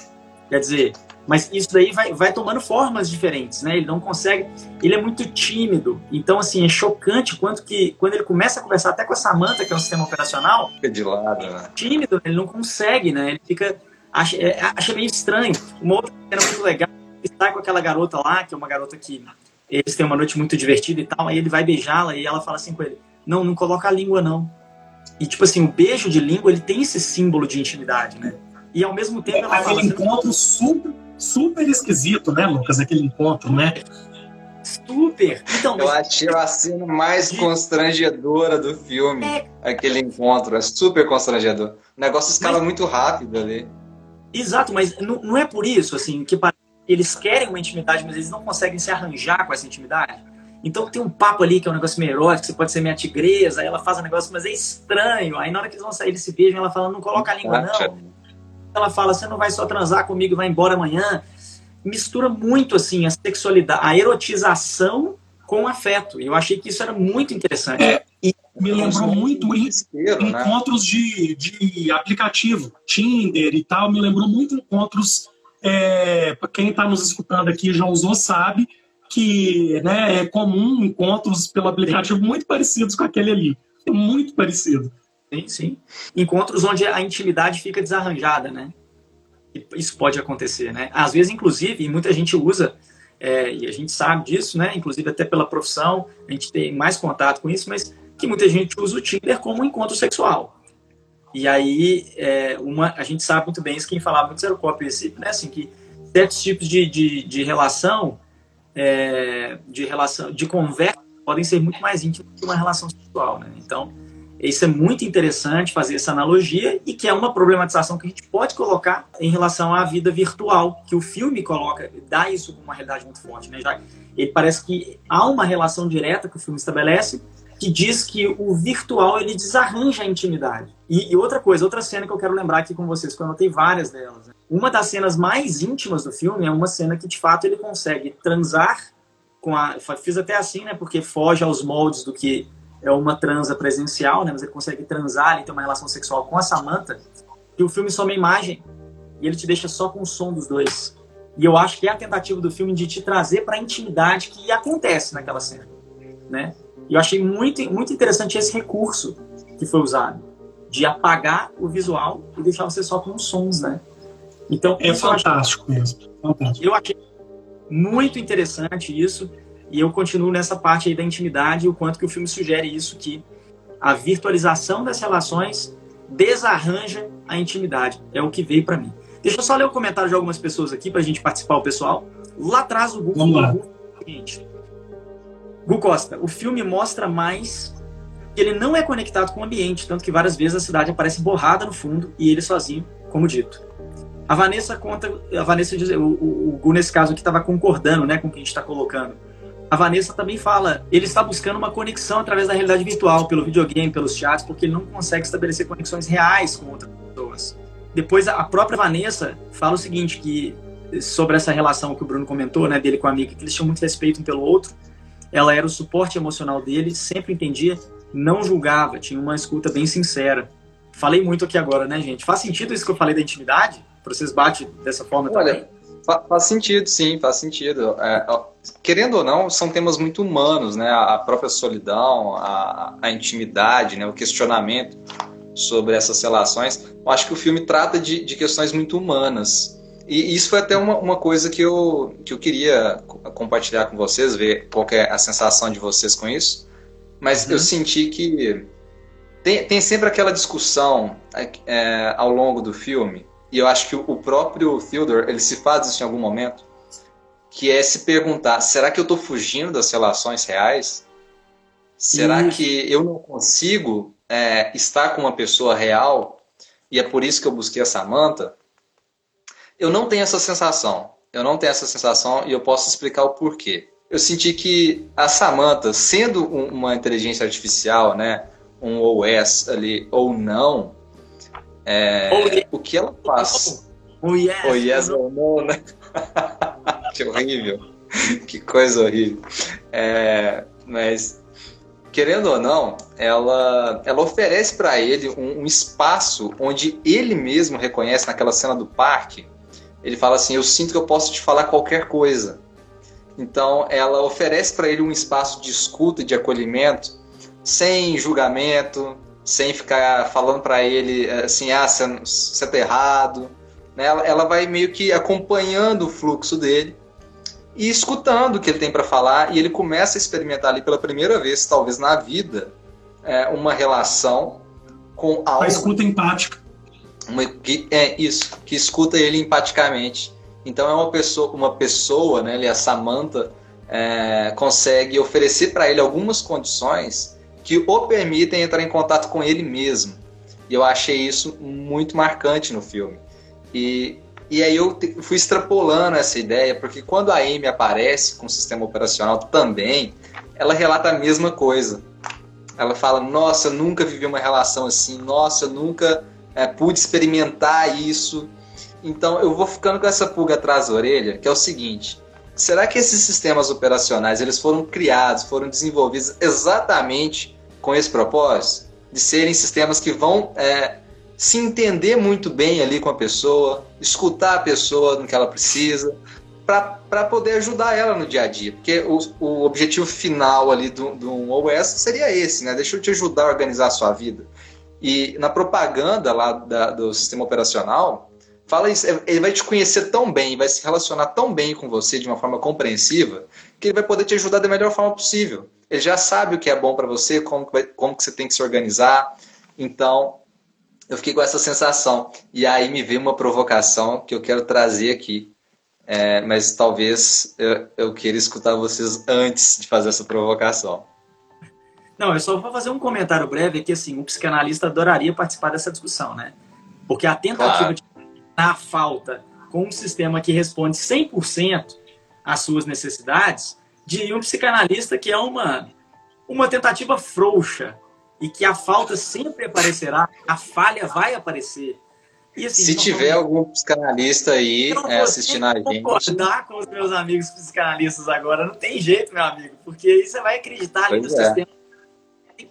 Quer dizer, mas isso daí vai, vai tomando formas diferentes, né? Ele não consegue, ele é muito tímido. Então, assim, é chocante quanto que quando ele começa a conversar até com a Samantha, que é um sistema operacional, fica de lado, né? Tímido, ele não consegue, né? Ele fica acha, é, acha meio estranho. Uma outra cena muito legal, ele sai com aquela garota lá, que é uma garota que eles têm uma noite muito divertida e tal, aí ele vai beijá-la e ela fala assim com ele: "Não, não coloca a língua não". E tipo assim, o beijo de língua, ele tem esse símbolo de intimidade, né? E ao mesmo tempo ela é, fala assim, encontro super super esquisito, né, Lucas, aquele encontro, né? Super. Então, eu achei a cena mais constrangedora do filme, é... aquele encontro. É super constrangedor. O negócio escala mas... muito rápido ali. Exato, mas não, não é por isso, assim, que eles querem uma intimidade, mas eles não conseguem se arranjar com essa intimidade. Então tem um papo ali que é um negócio meio erótico, você pode ser minha tigresa, aí ela faz um negócio, mas é estranho. Aí na hora que eles vão sair, eles se beijam, ela fala, não coloca a língua não ela fala, você não vai só transar comigo e vai embora amanhã. Mistura muito assim a sexualidade, a erotização com o afeto. E eu achei que isso era muito interessante. É, e me lembrou muito em, né? encontros de, de aplicativo, Tinder e tal, me lembrou muito encontros. É, para quem está nos escutando aqui já usou, sabe que né, é comum encontros pelo aplicativo muito parecidos com aquele ali. Muito parecido. Sim, sim. Encontros onde a intimidade fica desarranjada, né? Isso pode acontecer, né? Às vezes, inclusive, muita gente usa, é, e a gente sabe disso, né? Inclusive até pela profissão, a gente tem mais contato com isso, mas que muita gente usa o Tinder como um encontro sexual. E aí, é, uma, a gente sabe muito bem, isso quem falava muito era o Cop né? Assim, que certos tipos de, de, de relação, é, de relação, de conversa, podem ser muito mais íntimas que uma relação sexual, né? Então, isso é muito interessante fazer essa analogia e que é uma problematização que a gente pode colocar em relação à vida virtual, que o filme coloca, dá isso como uma realidade muito forte, né? Já, ele parece que há uma relação direta que o filme estabelece que diz que o virtual ele desarranja a intimidade. E, e, outra coisa, outra cena que eu quero lembrar aqui com vocês, que eu anotei várias delas. Né? Uma das cenas mais íntimas do filme é uma cena que de fato ele consegue transar com a. Fiz até assim, né? Porque foge aos moldes do que é uma transa presencial, né? Mas ele consegue transar, e ter uma relação sexual com a Samantha. E o filme some a imagem e ele te deixa só com o som dos dois. E eu acho que é a tentativa do filme de te trazer para a intimidade que acontece naquela cena, né? E eu achei muito, muito interessante esse recurso que foi usado, de apagar o visual e deixar você só com os sons, né? Então, é fantástico achei, mesmo. Fantástico. Eu achei muito interessante isso, e eu continuo nessa parte aí da intimidade, o quanto que o filme sugere isso, que a virtualização das relações desarranja a intimidade. É o que veio para mim. Deixa eu só ler o comentário de algumas pessoas aqui para a gente participar, o pessoal. Lá atrás o Google, Vamos lá. Google seguinte. Gu Costa, o filme mostra mais que ele não é conectado com o ambiente, tanto que várias vezes a cidade aparece borrada no fundo e ele sozinho, como dito. A Vanessa conta, a Vanessa diz, o, o, o Gu nesse caso aqui estava concordando, né, com o que a gente está colocando. A Vanessa também fala, ele está buscando uma conexão através da realidade virtual, pelo videogame, pelos chats, porque ele não consegue estabelecer conexões reais com outras pessoas. Depois a própria Vanessa fala o seguinte, que sobre essa relação que o Bruno comentou, né, dele com a amiga, que eles tinham muito respeito um pelo outro, ela era o suporte emocional dele, sempre entendia, não julgava, tinha uma escuta bem sincera. Falei muito aqui agora, né, gente? Faz sentido isso que eu falei da intimidade? Para vocês bate dessa forma Olha, também? Faz sentido, sim, faz sentido. É, querendo ou não, são temas muito humanos, né? A própria solidão, a, a intimidade, né? o questionamento sobre essas relações. Eu acho que o filme trata de, de questões muito humanas. E isso foi até uma, uma coisa que eu, que eu queria compartilhar com vocês, ver qual é a sensação de vocês com isso. Mas uhum. eu senti que tem, tem sempre aquela discussão é, ao longo do filme, e eu acho que o próprio Theodore, ele se faz isso em algum momento, que é se perguntar, será que eu estou fugindo das relações reais? Será isso. que eu não consigo é, estar com uma pessoa real? E é por isso que eu busquei a Samantha? Eu não tenho essa sensação. Eu não tenho essa sensação e eu posso explicar o porquê. Eu senti que a Samantha, sendo uma inteligência artificial, né, um OS ali ou não, é, oh, o que ela faz? Oh, yes, oh, yes ou não, né? [laughs] que horrível. que coisa horrível. É, mas querendo ou não, ela, ela oferece para ele um, um, espaço onde ele mesmo reconhece naquela cena do parque ele fala assim: Eu sinto que eu posso te falar qualquer coisa. Então, ela oferece para ele um espaço de escuta e de acolhimento, sem julgamento, sem ficar falando para ele assim: Ah, você está errado. Né? Ela, ela vai meio que acompanhando o fluxo dele e escutando o que ele tem para falar, e ele começa a experimentar ali pela primeira vez, talvez na vida, é, uma relação com algo. A escuta empática uma, que, é isso, que escuta ele empaticamente. Então é uma pessoa, uma pessoa, né, a Samantha, é, consegue oferecer para ele algumas condições que o permitem entrar em contato com ele mesmo. E eu achei isso muito marcante no filme. E, e aí eu te, fui extrapolando essa ideia, porque quando a Amy aparece com o sistema operacional também, ela relata a mesma coisa. Ela fala: Nossa, eu nunca vivi uma relação assim, nossa, eu nunca é, pude experimentar isso. Então eu vou ficando com essa pulga atrás da orelha, que é o seguinte: será que esses sistemas operacionais eles foram criados, foram desenvolvidos exatamente com esse propósito de serem sistemas que vão é, se entender muito bem ali com a pessoa, escutar a pessoa no que ela precisa, para poder ajudar ela no dia a dia. Porque o, o objetivo final ali do, do OS seria esse, né? Deixa eu te ajudar a organizar a sua vida. E na propaganda lá da, do sistema operacional, fala isso, ele vai te conhecer tão bem, vai se relacionar tão bem com você de uma forma compreensiva, que ele vai poder te ajudar da melhor forma possível. Ele já sabe o que é bom para você, como, que vai, como que você tem que se organizar. Então, eu fiquei com essa sensação. E aí me veio uma provocação que eu quero trazer aqui. É, mas talvez eu, eu queira escutar vocês antes de fazer essa provocação. Não, eu só vou fazer um comentário breve aqui, assim, um psicanalista adoraria participar dessa discussão, né? Porque a tentativa claro. de a falta com um sistema que responde 100% às suas necessidades, de um psicanalista que é uma, uma tentativa frouxa e que a falta sempre aparecerá, a falha vai aparecer. Assim, Se tiver vamos... algum psicanalista aí é, assistindo a gente. concordar com os meus amigos psicanalistas agora, não tem jeito, meu amigo, porque aí você vai acreditar ali no é. sistema.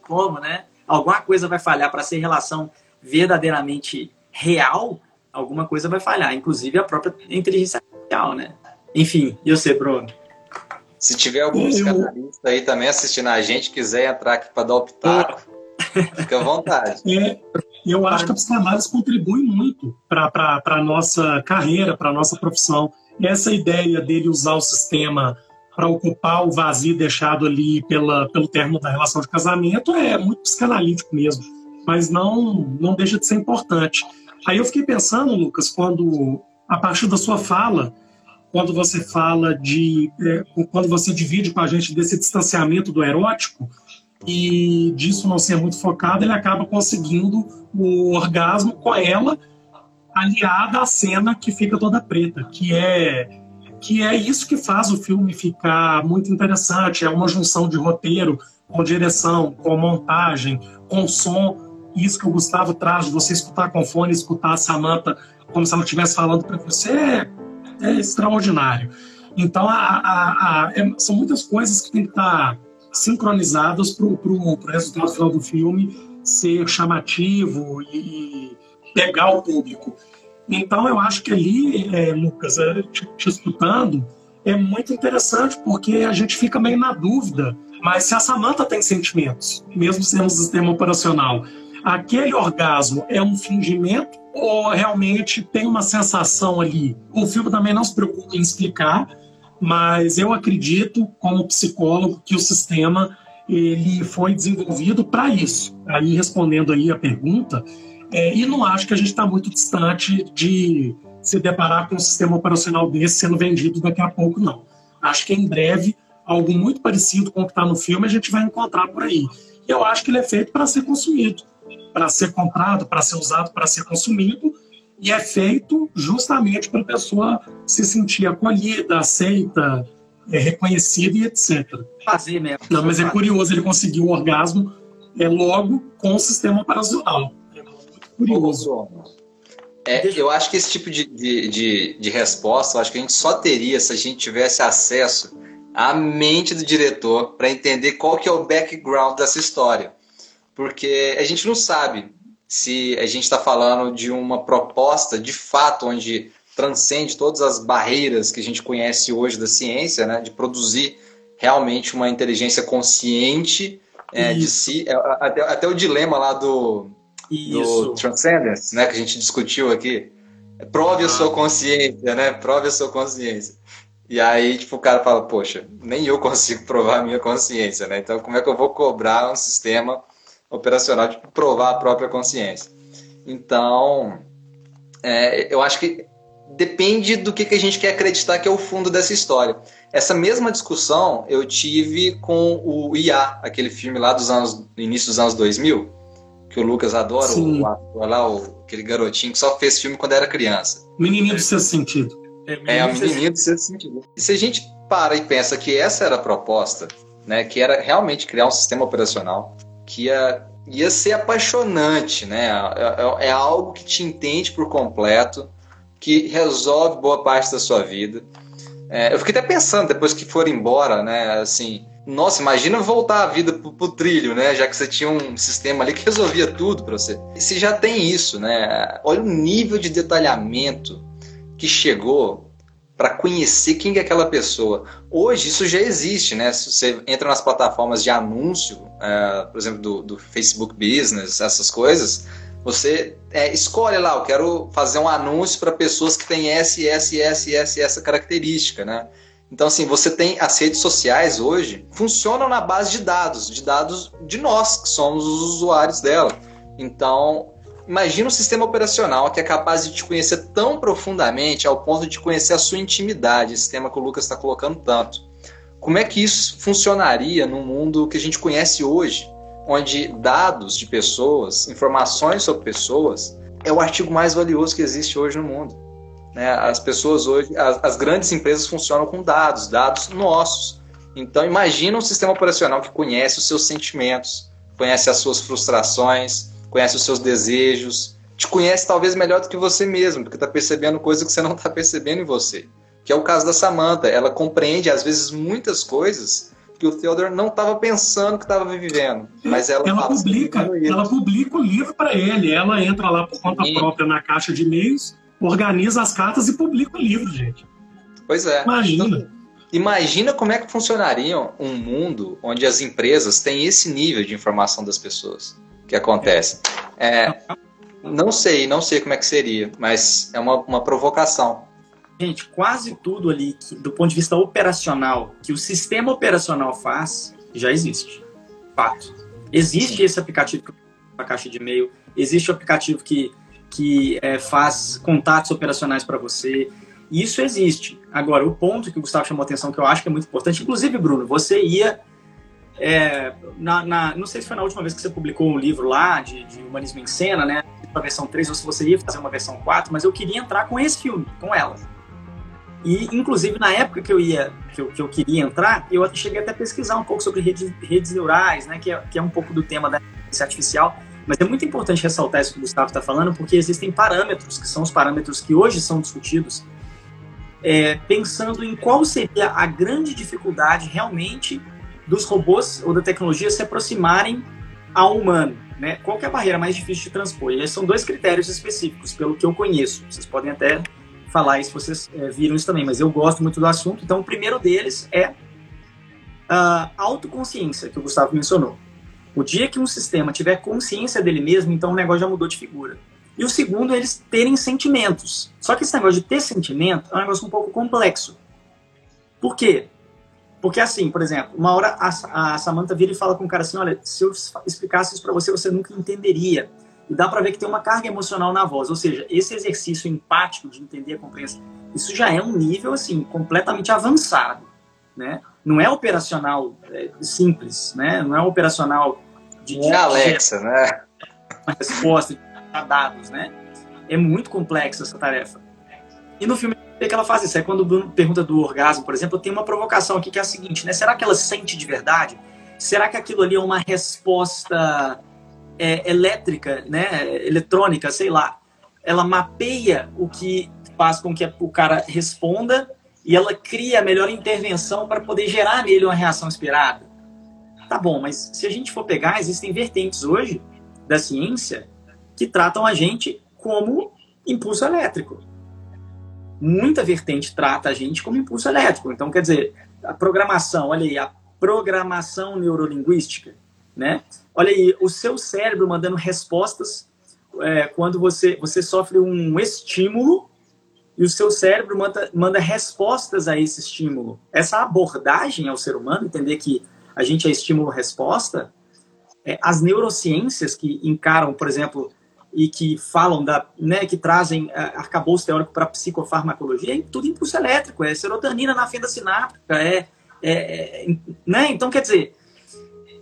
Como, né? Alguma coisa vai falhar para ser relação verdadeiramente real, alguma coisa vai falhar, inclusive a própria inteligência artificial, né? Enfim, e você, Bruno? Se tiver algum psicanalista aí também assistindo a gente, quiser entrar aqui para dar o pitaco, fica à vontade. É, eu acho que a psicanálise contribui muito para a nossa carreira, para a nossa profissão. Essa ideia dele usar o sistema para ocupar o vazio deixado ali pela, pelo término da relação de casamento é muito psicanalítico mesmo, mas não, não deixa de ser importante. Aí eu fiquei pensando, Lucas, quando, a partir da sua fala, quando você fala de. É, quando você divide com a gente desse distanciamento do erótico, e disso não ser muito focado, ele acaba conseguindo o orgasmo com ela aliada à cena que fica toda preta, que é que é isso que faz o filme ficar muito interessante, é uma junção de roteiro com direção, com montagem, com som isso que o Gustavo traz, você escutar com fone, escutar a Samantha como se ela estivesse falando para você, é, é, extraordinário. Então, a, a, a, é, são muitas coisas que tem que estar sincronizadas para o resultado final do filme ser chamativo e, e, pegar o público. Então, eu acho que ali, é, Lucas, é, te, te escutando, é muito interessante, porque a gente fica meio na dúvida, mas se a Samantha tem sentimentos, mesmo sendo um sistema operacional, aquele orgasmo é um fingimento ou realmente tem uma sensação ali? O filme também não se preocupa em explicar, mas eu acredito, como psicólogo, que o sistema ele foi desenvolvido para isso. Aí respondendo aí a pergunta, é, e não acho que a gente está muito distante de se deparar com um sistema operacional desse sendo vendido daqui a pouco, não. Acho que em breve algo muito parecido com o que está no filme a gente vai encontrar por aí. E eu acho que ele é feito para ser consumido para ser comprado, para ser usado, para ser consumido, e é feito justamente para a pessoa se sentir acolhida, aceita, é, reconhecida e etc. Fazer mesmo. Não, mas é curioso, ele conseguiu o orgasmo é, logo com o sistema operacional. Curioso. É, eu acho que esse tipo de, de, de, de resposta, eu acho que a gente só teria se a gente tivesse acesso à mente do diretor para entender qual que é o background dessa história porque a gente não sabe se a gente está falando de uma proposta de fato onde transcende todas as barreiras que a gente conhece hoje da ciência, né, de produzir realmente uma inteligência consciente é, de si. É, até, até, o dilema lá do, do Transcendence, né, que a gente discutiu aqui. Prove ah. a sua consciência, né? Prove a sua consciência. E aí, tipo, o cara fala, poxa, nem eu [laughs] consigo provar a minha consciência, né? Então, como é que eu vou cobrar um sistema operacional de provar a própria consciência. Então, é, eu acho que depende do que, que a gente quer acreditar que é o fundo dessa história. Essa mesma discussão eu tive com o IA, aquele filme lá dos anos, início dos anos 2000, que o Lucas adora, o, o ator lá, o, aquele garotinho que só fez filme quando era criança. Menininho do seu sentido. É, é o menininho do seu sentido. Se a gente para e pensa que essa era a proposta, né, que era realmente criar um sistema operacional que ia, ia ser apaixonante, né? É, é, é algo que te entende por completo, que resolve boa parte da sua vida. É, eu fiquei até pensando, depois que for embora, né? Assim, nossa, imagina voltar a vida pro, pro, trilho, né? Já que você tinha um sistema ali que resolvia tudo para você. Se já tem isso, né? Olha o nível de detalhamento que chegou para conhecer quem é aquela pessoa. Hoje isso já existe, né? Se você entra nas plataformas de anúncio, uh, por exemplo, do, do, Facebook Business, essas coisas, você é, escolhe lá, eu quero fazer um anúncio para pessoas que têm essa, essa, essa, essa, essa característica, né? Então, assim, você tem as redes sociais hoje funcionam na base de dados, de dados de nós, que somos os usuários dela. Então, Imagina um sistema operacional que é capaz de te conhecer tão profundamente ao ponto de conhecer a sua intimidade, esse tema que o Lucas está colocando tanto. Como é que isso funcionaria no mundo que a gente conhece hoje, onde dados de pessoas, informações sobre pessoas, é o artigo mais valioso que existe hoje no mundo? Né? As pessoas hoje, as, as grandes empresas funcionam com dados, dados nossos. Então, imagina um sistema operacional que conhece os seus sentimentos, conhece as suas frustrações, conhece os seus desejos, te conhece talvez melhor do que você mesmo, porque está percebendo coisas que você não está percebendo em você. Que é o caso da Samantha. Ela compreende, às vezes, muitas coisas que o Theodore não estava pensando que estava vivendo. Mas ela, ela publica, ela publica o livro para ele. Ela entra lá por conta Sim. própria na caixa de e-mails, organiza as cartas e publica o livro, gente. Pois é. Imagina. Então, imagina como é que funcionaria um mundo onde as empresas têm esse nível de informação das pessoas que acontece. É, não sei, não sei como é que seria, mas é uma, uma provocação. Gente, quase tudo ali, que, do ponto de vista operacional, que o sistema operacional faz, já existe. Fato. Existe esse aplicativo para caixa de e-mail, existe o aplicativo que, que é, faz contatos operacionais para você. Isso existe. Agora, o ponto que o Gustavo chamou a atenção, que eu acho que é muito importante, inclusive, Bruno, você ia é, na, na, não sei se foi na última vez que você publicou um livro lá de, de humanismo em cena, né? A versão 3, ou se você ia fazer uma versão 4, mas eu queria entrar com esse filme, com ela. E, inclusive, na época que eu ia, que eu, que eu queria entrar, eu cheguei até a pesquisar um pouco sobre redes, redes neurais, né? Que é, que é um pouco do tema da inteligência artificial. Mas é muito importante ressaltar isso que o Gustavo está falando, porque existem parâmetros, que são os parâmetros que hoje são discutidos, é, pensando em qual seria a grande dificuldade realmente dos robôs ou da tecnologia se aproximarem ao humano. Né? Qual é a barreira mais difícil de transpor? E são dois critérios específicos, pelo que eu conheço. Vocês podem até falar isso, vocês é, viram isso também, mas eu gosto muito do assunto. Então, o primeiro deles é a autoconsciência, que o Gustavo mencionou. O dia que um sistema tiver consciência dele mesmo, então o negócio já mudou de figura. E o segundo é eles terem sentimentos. Só que esse negócio de ter sentimento é um negócio um pouco complexo. Por quê? Porque assim, por exemplo, uma hora a, a Samantha vira e fala com o cara assim, olha, se eu explicasse isso para você, você nunca entenderia. E dá para ver que tem uma carga emocional na voz. Ou seja, esse exercício empático de entender a compreensão, isso já é um nível assim completamente avançado, né? Não é operacional é, simples, né? Não é operacional de, de, é Alexa, de, né? Uma resposta de dados, né? É muito complexa essa tarefa. E no filme que ela faz isso. É quando o Bruno pergunta do orgasmo, por exemplo, tenho uma provocação aqui que é a seguinte, né? Será que ela sente de verdade? Será que aquilo ali é uma resposta é, elétrica, né? Eletrônica, sei lá. Ela mapeia o que faz com que o cara responda e ela cria a melhor intervenção para poder gerar nele uma reação esperada. Tá bom, mas se a gente for pegar, existem vertentes hoje da ciência que tratam a gente como impulso elétrico muita vertente trata a gente como impulso elétrico. Então, quer dizer, a programação, olha aí, a programação neurolinguística, né? Olha aí, o seu cérebro mandando respostas é, quando você, você sofre um estímulo e o seu cérebro manda, manda respostas a esse estímulo. Essa abordagem ao ser humano, entender que a gente é estímulo-resposta, é, as neurociências que encaram, por exemplo, e que falam da, né, que trazem uh, arcabouço teórico para psicofarmacologia, é tudo impulso elétrico, é serotonina na fenda sináptica, é, é, é, né? Então, quer dizer,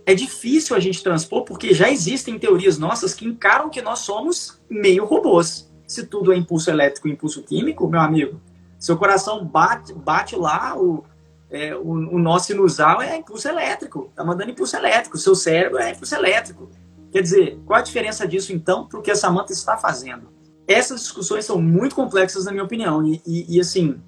é difícil a gente transpor porque já existem teorias nossas que encaram que nós somos meio robôs. Se tudo é impulso elétrico e impulso químico, meu amigo, seu coração bate, bate lá, o, é, o, o nosso sinusal é impulso elétrico, tá mandando impulso elétrico, seu cérebro é impulso elétrico. Quer dizer, qual a diferença disso então para o que a Samantha está fazendo? Essas discussões são muito complexas, na minha opinião. E, e, e, assim,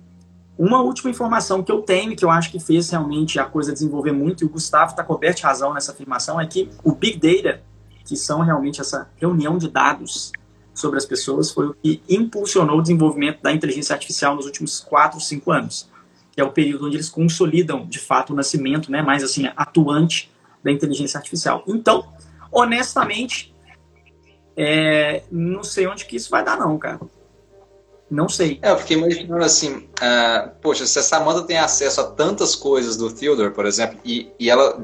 uma última informação que eu tenho, que eu acho que fez realmente a coisa desenvolver muito, e o Gustavo está coberto de razão nessa afirmação, é que o Big Data, que são realmente essa reunião de dados sobre as pessoas, foi o que impulsionou o desenvolvimento da inteligência artificial nos últimos 4, 5 anos. Que é o período onde eles consolidam, de fato, o nascimento né, mais assim atuante da inteligência artificial. Então, honestamente, é, não sei onde que isso vai dar, não, cara. Não sei. É, eu fiquei imaginando assim, uh, poxa, se a Samantha tem acesso a tantas coisas do Theodore, por exemplo, e, e ela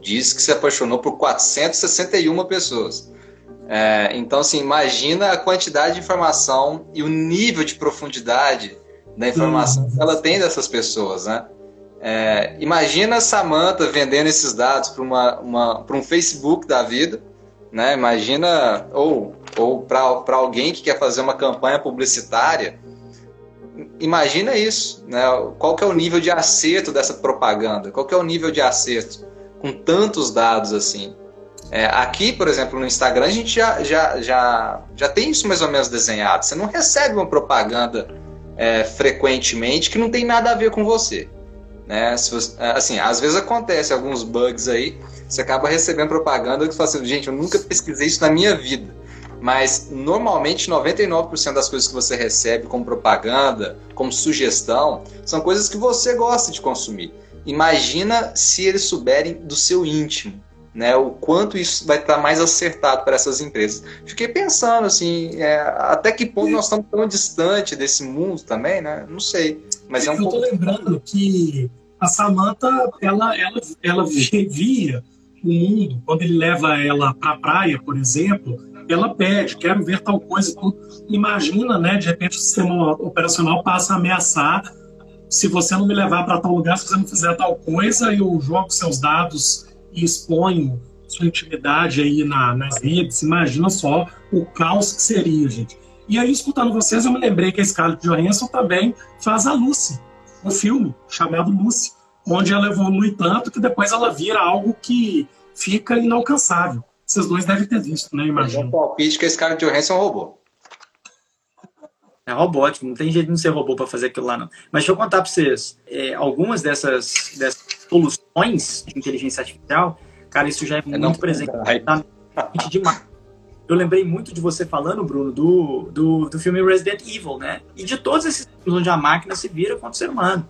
diz que se apaixonou por 461 pessoas. É, então, assim, imagina a quantidade de informação e o nível de profundidade da informação que ela tem dessas pessoas, né? É, imagina a Samantha vendendo esses dados para um Facebook da vida, né? Imagina, ou, ou para alguém que quer fazer uma campanha publicitária, imagina isso, né? Qual que é o nível de acerto dessa propaganda? Qual que é o nível de acerto com tantos dados assim? É, aqui, por exemplo, no Instagram, a gente já, já, já, já tem isso mais ou menos desenhado. Você não recebe uma propaganda é, frequentemente que não tem nada a ver com você. Né? Você, é, assim, às vezes acontece alguns bugs aí, você acaba recebendo propaganda que fala assim, gente, eu nunca pesquisei isso na minha vida. Mas normalmente 99% das coisas que você recebe como propaganda, como sugestão, são coisas que você gosta de consumir. Imagina se eles souberem do seu íntimo né, o quanto isso vai estar mais acertado para essas empresas. Fiquei pensando assim, é, até que ponto nós estamos tão distante desse mundo também, né? Não sei. Mas é um Eu estou lembrando que a Samantha, ela, ela, ela [laughs] via o mundo, quando ele leva ela para a praia, por exemplo, ela pede, quero ver tal coisa. Tudo. Imagina, né, de repente o sistema operacional passa a ameaçar se você não me levar para tal lugar, se você não fizer tal coisa, eu jogo seus dados e expõe sua intimidade aí na, nas redes, imagina só o caos que seria, gente. E aí, escutando vocês, eu me lembrei que a Scarlett Johansson também faz a Lucy, um filme chamado Lucy, onde ela evolui tanto que depois ela vira algo que fica inalcançável. Vocês dois devem ter visto, né? Imagina. É um palpite que a Scarlett Johansson é um robô. É robótico, não tem jeito de não ser robô para fazer aquilo lá, não. Mas deixa eu contar para vocês. É, algumas dessas, dessas soluções de inteligência artificial, cara, isso já é, é muito presente demais. Eu lembrei muito de você falando, Bruno, do, do, do filme Resident Evil, né? E de todos esses filmes onde a máquina se vira contra o ser humano.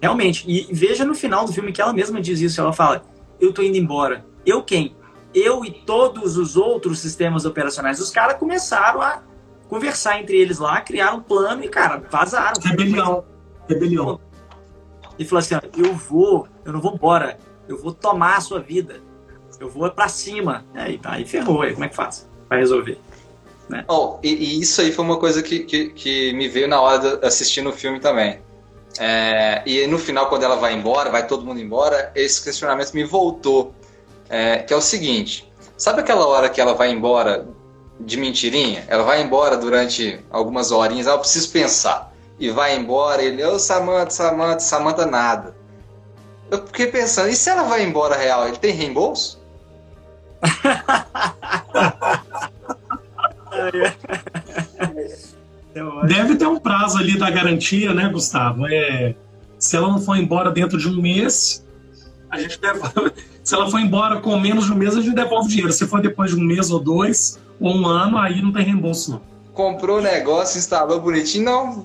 Realmente. E veja no final do filme que ela mesma diz isso. Ela fala: Eu tô indo embora. Eu quem? Eu e todos os outros sistemas operacionais. Os caras começaram a conversar entre eles lá, criaram um plano e, cara, vazaram. Rebelião. Rebelião. E falou assim: eu vou, eu não vou embora, eu vou tomar a sua vida, eu vou para cima. Aí, tá, aí ferrou, aí como é que faz? Vai resolver. Né? Oh, e, e, isso aí foi uma coisa que, que, que, me veio na hora de assistir no filme também. É, e no final, quando ela vai embora, vai todo mundo embora, esse questionamento me voltou. É, que é o seguinte: sabe aquela hora que ela vai embora de mentirinha? Ela vai embora durante algumas horinhas, eu preciso pensar e vai embora. Ele, ô oh, Samanta, Samanta, Samanta, nada. Eu fiquei pensando, e se ela vai embora real? Ele tem reembolso? [laughs] Deve ter um prazo ali da garantia, né, Gustavo? É, se ela não for embora dentro de um mês, a gente devolve. [laughs] Se ela for embora com menos de um mês, a gente devolve o dinheiro. Se for depois de um mês ou dois, ou um ano, aí não tem reembolso, não. Comprou o negócio, instalou bonitinho, não,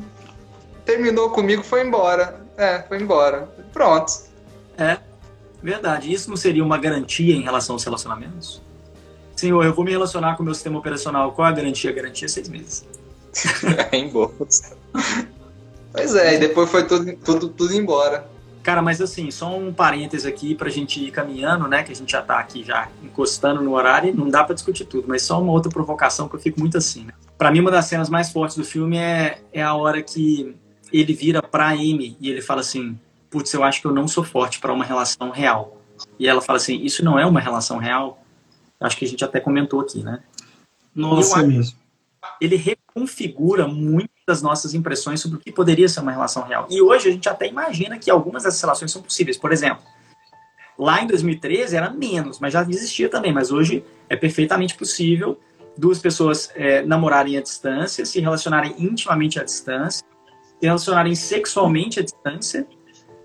terminou comigo, foi embora. É, foi embora. Pronto. É, verdade. Isso não seria uma garantia em relação aos relacionamentos? Senhor, eu vou me relacionar com o meu sistema operacional. Qual é a garantia? A garantia é seis meses. [laughs] É, em bolsa. Pois é, e depois foi tudo, tudo, tudo embora. Cara, mas assim, só um parêntese aqui pra gente ir caminhando, né? Que a gente já tá aqui já encostando no horário, não dá para discutir tudo, mas só uma outra provocação que eu fico muito assim, né? Pra mim, uma das cenas mais fortes do filme é, é a hora que ele vira pra Amy e ele fala assim: Putz, eu acho que eu não sou forte para uma relação real. E ela fala assim: Isso não é uma relação real? Acho que a gente até comentou aqui, né? Nossa, eu, mesmo. Ele reconfigura muito das nossas impressões sobre o que poderia ser uma relação real. E hoje a gente até imagina que algumas dessas relações são possíveis. Por exemplo, lá em 2013 era menos, mas já existia também. Mas hoje é perfeitamente possível duas pessoas é, namorarem à distância, se relacionarem intimamente à distância, relacionarem sexualmente à distância,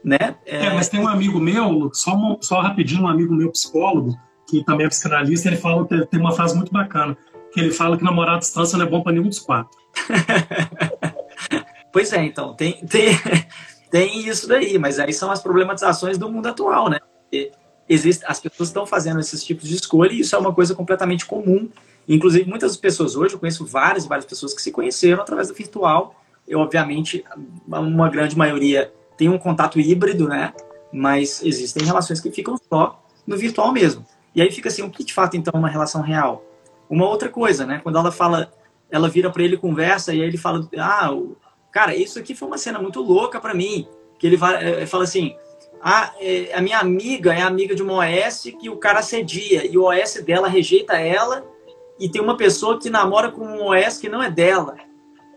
né? É, é mas tem um amigo meu, só, só rapidinho, um amigo meu psicólogo, que também é psicanalista, ele fala, tem uma frase muito bacana, que ele fala que namorar à distância não é bom para nenhum dos quatro. [laughs] pois é, então, tem, tem, [laughs] tem isso daí, mas aí são as problematizações do mundo atual, né? Existe, as pessoas estão fazendo esses tipos de escolha e isso é uma coisa completamente comum. Inclusive, muitas pessoas hoje, eu conheço várias e várias pessoas que se conheceram através do virtual eu, obviamente, uma grande maioria tem um contato híbrido, né? Mas existem relações que ficam só no virtual mesmo. E aí fica assim, o que de fato então é uma relação real? uma outra coisa, né? Quando ela fala, ela vira para ele conversa e aí ele fala, ah, cara, isso aqui foi uma cena muito louca para mim, que ele vai, fala assim, ah, é, a minha amiga é amiga de uma OS que o cara cedia e o OS dela rejeita ela e tem uma pessoa que namora com um OS que não é dela.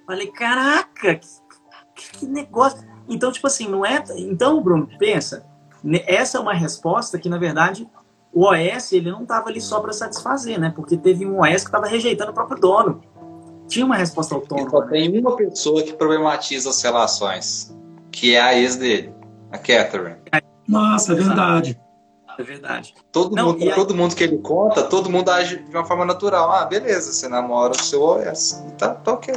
Falei, caraca, que, que negócio. Então, tipo assim, não é. Então, Bruno, pensa, essa é uma resposta que, na verdade, o OS ele não estava ali só para satisfazer, né? Porque teve um OS que estava rejeitando o próprio dono. Tinha uma resposta autônoma. Só tem uma pessoa que problematiza as relações, que é a ex dele, a Catherine. Nossa, é verdade. É verdade. Todo, não, mundo, todo mundo que ele conta, todo mundo age de uma forma natural. Ah, beleza, você namora o seu OS. Tá, tá ok.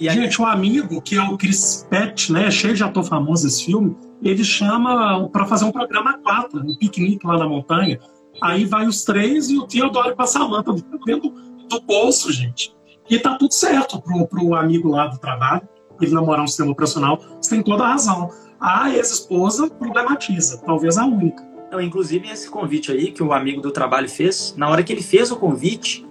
E aí... Gente, um amigo, que é o Chris Pett, né? Cheio de ator famoso esse filme, ele chama para fazer um programa 4, um piquenique lá na montanha. Aí vai os três e o Theodore com a Samanta dentro do bolso, gente. E tá tudo certo pro, pro amigo lá do trabalho, ele namorar um sistema operacional. Você tem toda a razão. A ex-esposa problematiza, talvez a única. Não, inclusive, esse convite aí que o amigo do trabalho fez, na hora que ele fez o convite,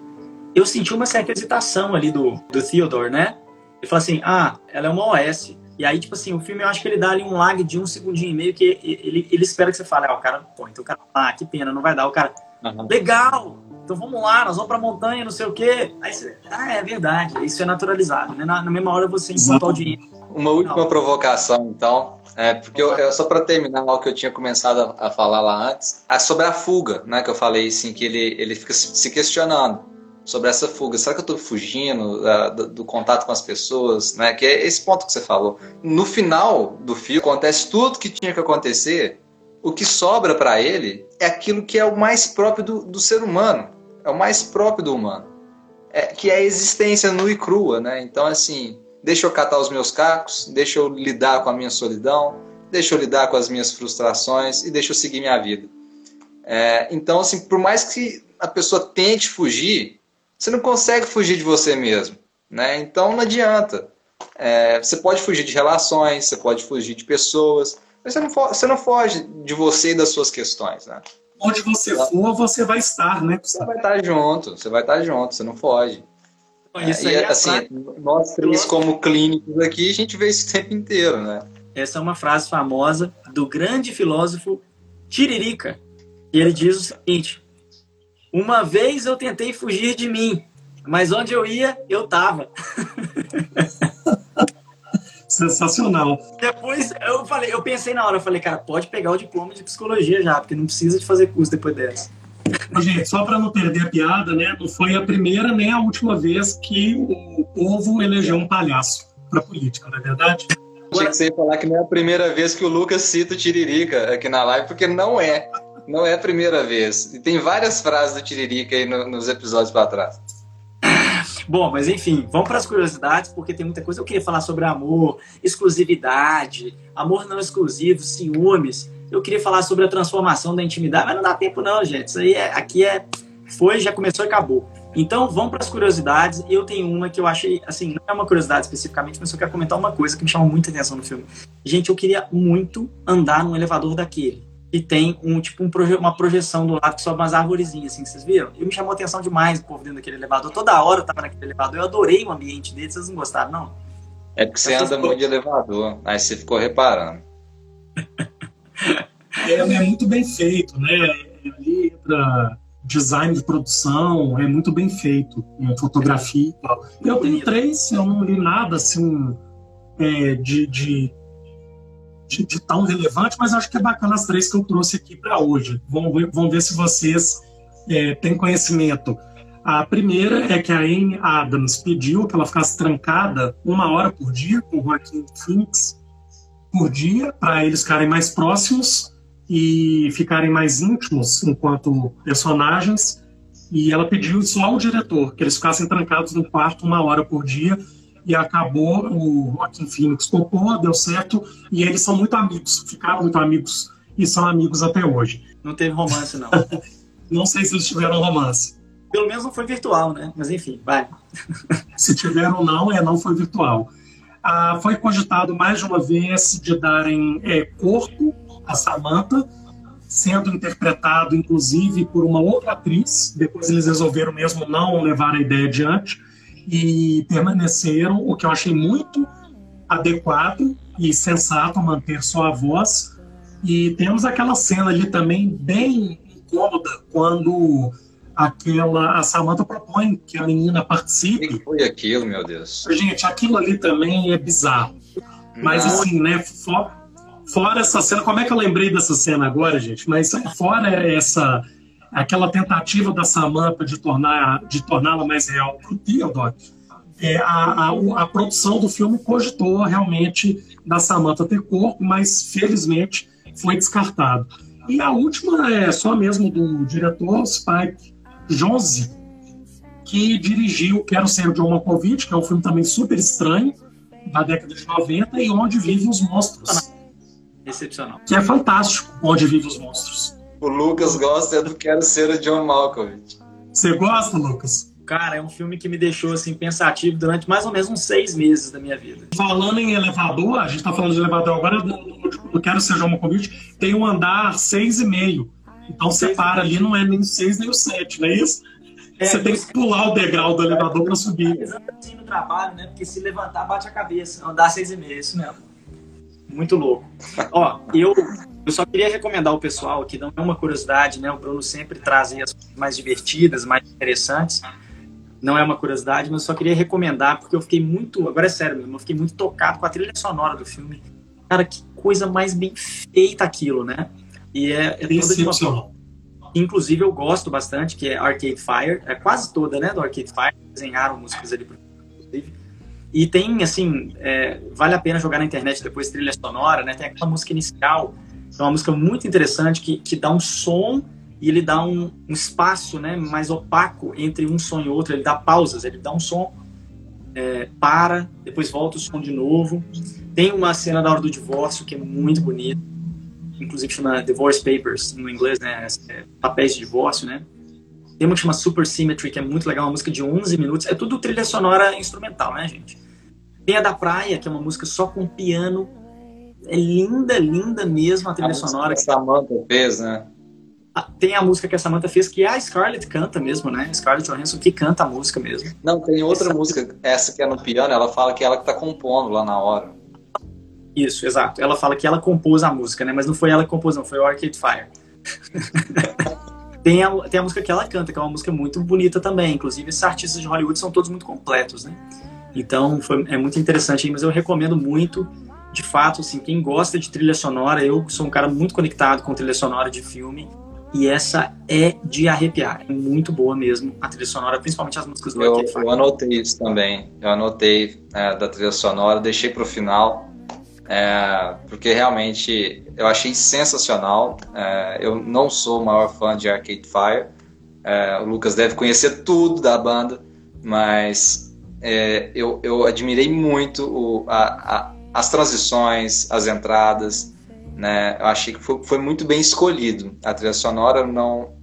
eu senti uma certa hesitação ali do, do Theodore, né? Ele falou assim: ah, ela é uma OS. E aí, tipo assim, o filme eu acho que ele dá ali um lag de um segundinho e meio que ele, ele espera que você fale, ah, o cara, pô, então o cara, ah, que pena, não vai dar. O cara, uhum. legal, então vamos lá, nós vamos pra montanha, não sei o quê. Aí você, ah, é verdade, isso é naturalizado, né? Na, na mesma hora você encontra o dinheiro. Uma última não. provocação, então, é, porque eu, eu, só para terminar o que eu tinha começado a, a, falar lá antes, é sobre a fuga, né? Que eu falei assim, que ele, ele fica se questionando sobre essa fuga. Será que eu estou fugindo uh, do, do, contato com as pessoas? Né? Que é esse ponto que você falou. No final do filme, acontece tudo que tinha que acontecer. O que sobra para ele é aquilo que é o mais próprio do, do, ser humano. É o mais próprio do humano. É, que é a existência nua e crua. Né? Então, assim, deixa eu catar os meus cacos, deixa eu lidar com a minha solidão, deixa eu lidar com as minhas frustrações e deixa eu seguir minha vida. É, então, assim, por mais que a pessoa tente fugir, você não consegue fugir de você mesmo. Né? Então não adianta. É, você pode fugir de relações, você pode fugir de pessoas, mas você não, foge, você não foge de você e das suas questões. Né? Onde você for, você vai estar, né? Você vai estar junto, você vai estar junto, você não foge. Isso é, e, assim, nós três como clínicos aqui, a gente vê isso o tempo inteiro, né? Essa é uma frase famosa do grande filósofo Tiririca. E ele diz o seguinte: uma vez eu tentei fugir de mim, mas onde eu ia, eu tava. [laughs] Sensacional. Depois eu falei, eu pensei na hora, eu falei, cara, pode pegar o diploma de psicologia já, porque não precisa de fazer curso depois dessa. Gente, só para não perder a piada, né? Não foi a primeira nem a última vez que o povo elegeu um palhaço para política, não é verdade? Achei que você ia falar que não é a primeira vez que o Lucas cita o Tiririca aqui na live, porque não é. Não é a primeira vez. E tem várias frases do Tiririca aí no, nos episódios para trás. Bom, mas enfim, vamos para as curiosidades, porque tem muita coisa. Eu queria falar sobre amor, exclusividade, amor não exclusivo, ciúmes. Eu queria falar sobre a transformação da intimidade, mas não dá tempo não, gente. Isso aí é, aqui é foi, já começou e acabou. Então vamos para as curiosidades. Eu tenho uma que eu achei, assim, não é uma curiosidade especificamente, mas eu quero comentar uma coisa que me chamou muita atenção no filme. Gente, eu queria muito andar num elevador daquele e tem um tipo um proje uma projeção do lado que sobe umas arvorezinhas, assim, vocês viram? E me chamou a atenção demais o povo dentro daquele elevador. Toda hora eu tava naquele elevador, eu adorei o ambiente dele, vocês não gostaram, não? É porque você anda muito de elevador, aí você ficou reparando. é, é muito bem feito, né? Ali entra design de produção, é muito bem feito, né? fotografia e tal. Eu tenho três, eu não li nada assim é, de, de de, de, tão relevante, mas acho que é bacana as três que eu trouxe aqui para hoje. Vamos ver, vamos ver se vocês é, têm conhecimento. A primeira é que a Amy Adams pediu que ela ficasse trancada uma hora por dia com o Joaquim Phoenix por dia, para eles ficarem mais próximos e ficarem mais íntimos enquanto personagens. E ela pediu só ao diretor que eles ficassem trancados no quarto uma hora por dia e acabou, o Joaquim Phoenix topou, deu certo, e eles são muito amigos, ficaram muito amigos e são amigos até hoje. Não teve romance, não. [laughs] não sei se eles tiveram romance. Pelo menos não foi virtual, né? Mas enfim, vai. [laughs] se tiveram ou não, é, não foi virtual. Ah, foi cogitado mais de uma vez de darem é, corpo a Samantha, sendo interpretado, inclusive, por uma outra atriz. Depois eles resolveram mesmo não levar a ideia adiante e permaneceram, o que eu achei muito adequado e sensato manter só a voz. E temos aquela cena ali também bem incômoda quando aquela a Samantha propõe que a menina participe. O que foi aquilo, meu Deus? Gente, aquilo ali também é bizarro. Mas Não. assim, né, for, fora essa cena, como é que eu lembrei dessa cena agora, gente? Mas fora essa aquela tentativa da Samantha de tornar de torná-la mais real para o Theodore, é, a, a, a, produção do filme cogitou realmente da Samantha ter corpo, mas felizmente foi descartado. E a última é só mesmo do diretor Spike Jonze, que dirigiu Quero Ser John Malkovich, que é um filme também super estranho, da década de 90, e Onde Vivem os Monstros. Excepcional. Que é fantástico, Onde Vivem os Monstros. O Lucas gosta do Quero Ser o John Malkovich. Você gosta, Lucas? Cara, é um filme que me deixou assim pensativo durante mais ou menos uns seis meses da minha vida. Falando em elevador, a gente está falando de elevador agora, no, Quero Ser John Malkovich, tem um andar seis e meio. Então você para ali, não é nem o 6 nem o 7, não é isso? É, você tem que pular o degrau do elevador para subir. Exatamente no trabalho, né? Porque se levantar, bate a cabeça. Andar 6,5, isso mesmo. Muito louco. Ó, eu, eu só queria recomendar ao pessoal que não é uma curiosidade, né? O Bruno sempre traz as coisas mais divertidas, mais interessantes. Não é uma curiosidade, mas eu só queria recomendar, porque eu fiquei muito. Agora é sério mesmo, eu fiquei muito tocado com a trilha sonora do filme. Cara, que coisa mais bem feita aquilo, né? E é, é toda de uma Inclusive, eu gosto bastante, que é Arcade Fire. É quase toda, né, do Arcade Fire. Desenharam músicas ali, inclusive. E tem, assim, é, vale a pena jogar na internet depois trilha sonora, né? Tem aquela música inicial, é uma música muito interessante que, que dá um som e ele dá um, um espaço, né, mais opaco entre um som e outro. Ele dá pausas, ele dá um som, é, para, depois volta o som de novo. Tem uma cena da hora do divórcio que é muito bonita inclusive chama Divorce Papers, no inglês, né? É, papéis de divórcio, né? Tem uma que chama Super Symmetry, que é muito legal, uma música de 11 minutos. É tudo trilha sonora instrumental, né, gente? Tem a da Praia, que é uma música só com piano. É linda, linda mesmo a trilha a sonora. Que a Samantha fez, né? Tem a música que a Samantha fez, que a Scarlett canta mesmo, né? Scarlett Johansson que canta a música mesmo. Não, tem outra essa... música, essa que é no piano, ela fala que é ela que tá compondo lá na hora. Isso, exato. Ela fala que ela compôs a música, né? Mas não foi ela que compôs, não, foi o Arcade Fire. [laughs] tem, a, tem a música que ela canta, que é uma música muito bonita também. Inclusive, esses artistas de Hollywood são todos muito completos, né? Então, foi, é muito interessante, mas eu recomendo muito. De fato, assim, quem gosta de trilha sonora, eu sou um cara muito conectado com trilha sonora de filme. E essa é de arrepiar. É muito boa mesmo a trilha sonora, principalmente as músicas do eu, Arcade Fire. Eu anotei isso também. Eu anotei é, da trilha sonora, deixei para o final é, porque realmente eu achei sensacional. É, eu não sou o maior fã de Arcade Fire. É, o Lucas deve conhecer tudo da banda, mas é, eu, eu admirei muito o, a, a, as transições, as entradas. Né? Eu achei que foi, foi muito bem escolhido. A trilha sonora não,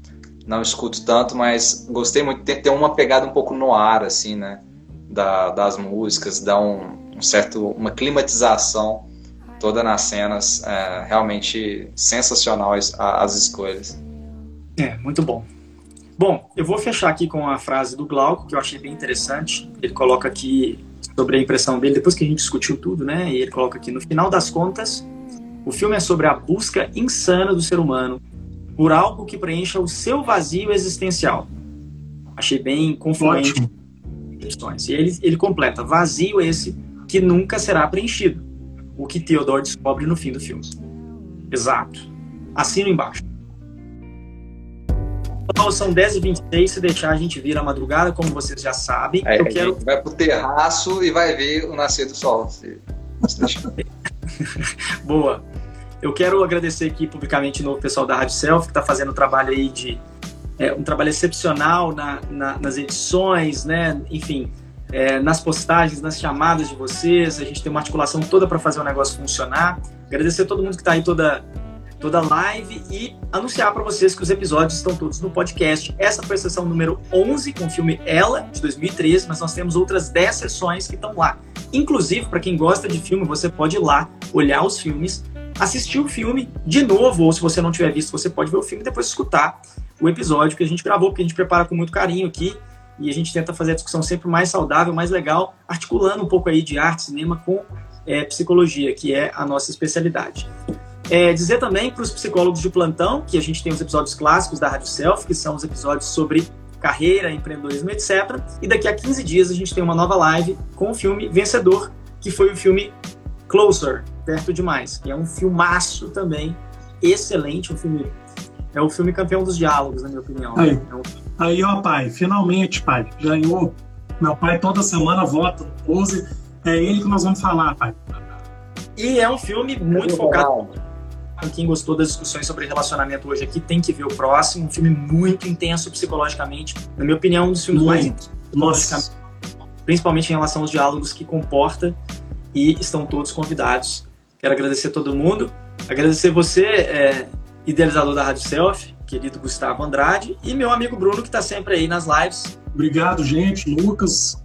não escuto tanto, mas gostei muito. Tem, tem uma pegada um pouco no ar, assim, né? Da, das músicas, dá um, um certo, uma climatização toda nas cenas. É, realmente sensacional as, as escolhas. É, muito bom. Bom, eu vou fechar aqui com a frase do Glauco, que eu achei bem interessante. Ele coloca aqui sobre a impressão dele, depois que a gente discutiu tudo, né? E ele coloca aqui: no final das contas, o filme é sobre a busca insana do ser humano por algo que preencha o seu vazio existencial. Achei bem confluente. E ele, ele completa: vazio esse que nunca será preenchido o que Theodore descobre no fim do filme. Exato. Assino embaixo. Então, são 10h26, se deixar a gente vira a madrugada, como vocês já sabem. É, eu quero... A gente vai pro terraço e vai ver o nascer do sol. Se... [laughs] Boa. Eu quero agradecer aqui publicamente no pessoal da Rádio Self, que está fazendo um trabalho aí de. É, um trabalho excepcional na, na, nas edições, né? Enfim, é, nas postagens, nas chamadas de vocês. A gente tem uma articulação toda para fazer o negócio funcionar. Agradecer a todo mundo que está aí toda toda live e anunciar para vocês que os episódios estão todos no podcast. Essa foi a sessão número 11 com o filme Ela, de 2013, mas nós temos outras 10 sessões que estão lá. Inclusive, para quem gosta de filme, você pode ir lá olhar os filmes assistir o filme de novo, ou se você não tiver visto, você pode ver o filme e depois escutar o episódio que a gente gravou, porque a gente prepara com muito carinho aqui e a gente tenta fazer a discussão sempre mais saudável, mais legal, articulando um pouco aí de arte, cinema com é, psicologia, que é a nossa especialidade. É, dizer também para os psicólogos de plantão que a gente tem os episódios clássicos da Rádio Self, que são os episódios sobre carreira, empreendedorismo, etc. E daqui a 15 dias a gente tem uma nova live com o filme Vencedor, que foi o filme Closer, Perto Demais, que é um filmaço também, excelente, um filme é o filme campeão dos diálogos, na minha opinião. Aí, é um... aí ó, pai, finalmente, pai, ganhou. Meu pai toda semana vota no Close. É ele que nós vamos falar, pai. E é um filme muito é focado. Quem gostou das discussões sobre relacionamento hoje aqui tem que ver o próximo. Um filme muito intenso psicologicamente. Na minha opinião, um dos filmes muito. mais intensos principalmente em relação aos diálogos que comporta. E estão todos convidados. Quero agradecer a todo mundo. Agradecer você, é, idealizador da Rádio Self, querido Gustavo Andrade, e meu amigo Bruno, que está sempre aí nas lives. Obrigado, gente. Lucas,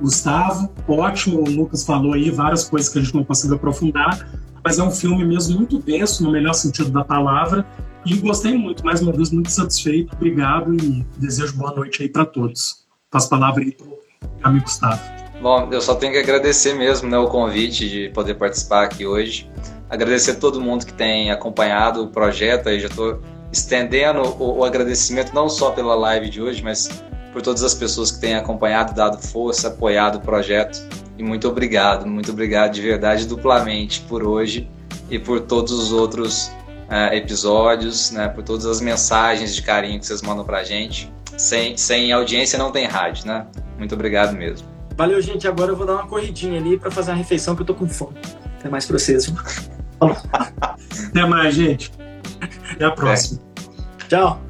Gustavo, ótimo. O Lucas falou aí várias coisas que a gente não conseguiu aprofundar, mas é um filme mesmo muito denso, no melhor sentido da palavra. E gostei muito, mais uma vez, muito satisfeito. Obrigado e desejo boa noite aí para todos. Passo a palavra aí para o amigo Gustavo. Bom, eu só tenho que agradecer mesmo né, o convite de poder participar aqui hoje. Agradecer a todo mundo que tem acompanhado o projeto. Aí já estou estendendo o, o, agradecimento não só pela live de hoje, mas por todas as pessoas que têm acompanhado, dado força, apoiado o projeto. E muito obrigado, muito obrigado de verdade duplamente por hoje e por todos os outros uh, episódios, né, por todas as mensagens de carinho que vocês mandam pra gente. Sem, sem audiência não tem rádio, né? Muito obrigado mesmo. Valeu, gente. Agora eu vou dar uma corridinha ali para fazer uma refeição que eu tô com fome. Até mais pra vocês. [laughs] Até mais, gente. Até a próxima. É. Tchau.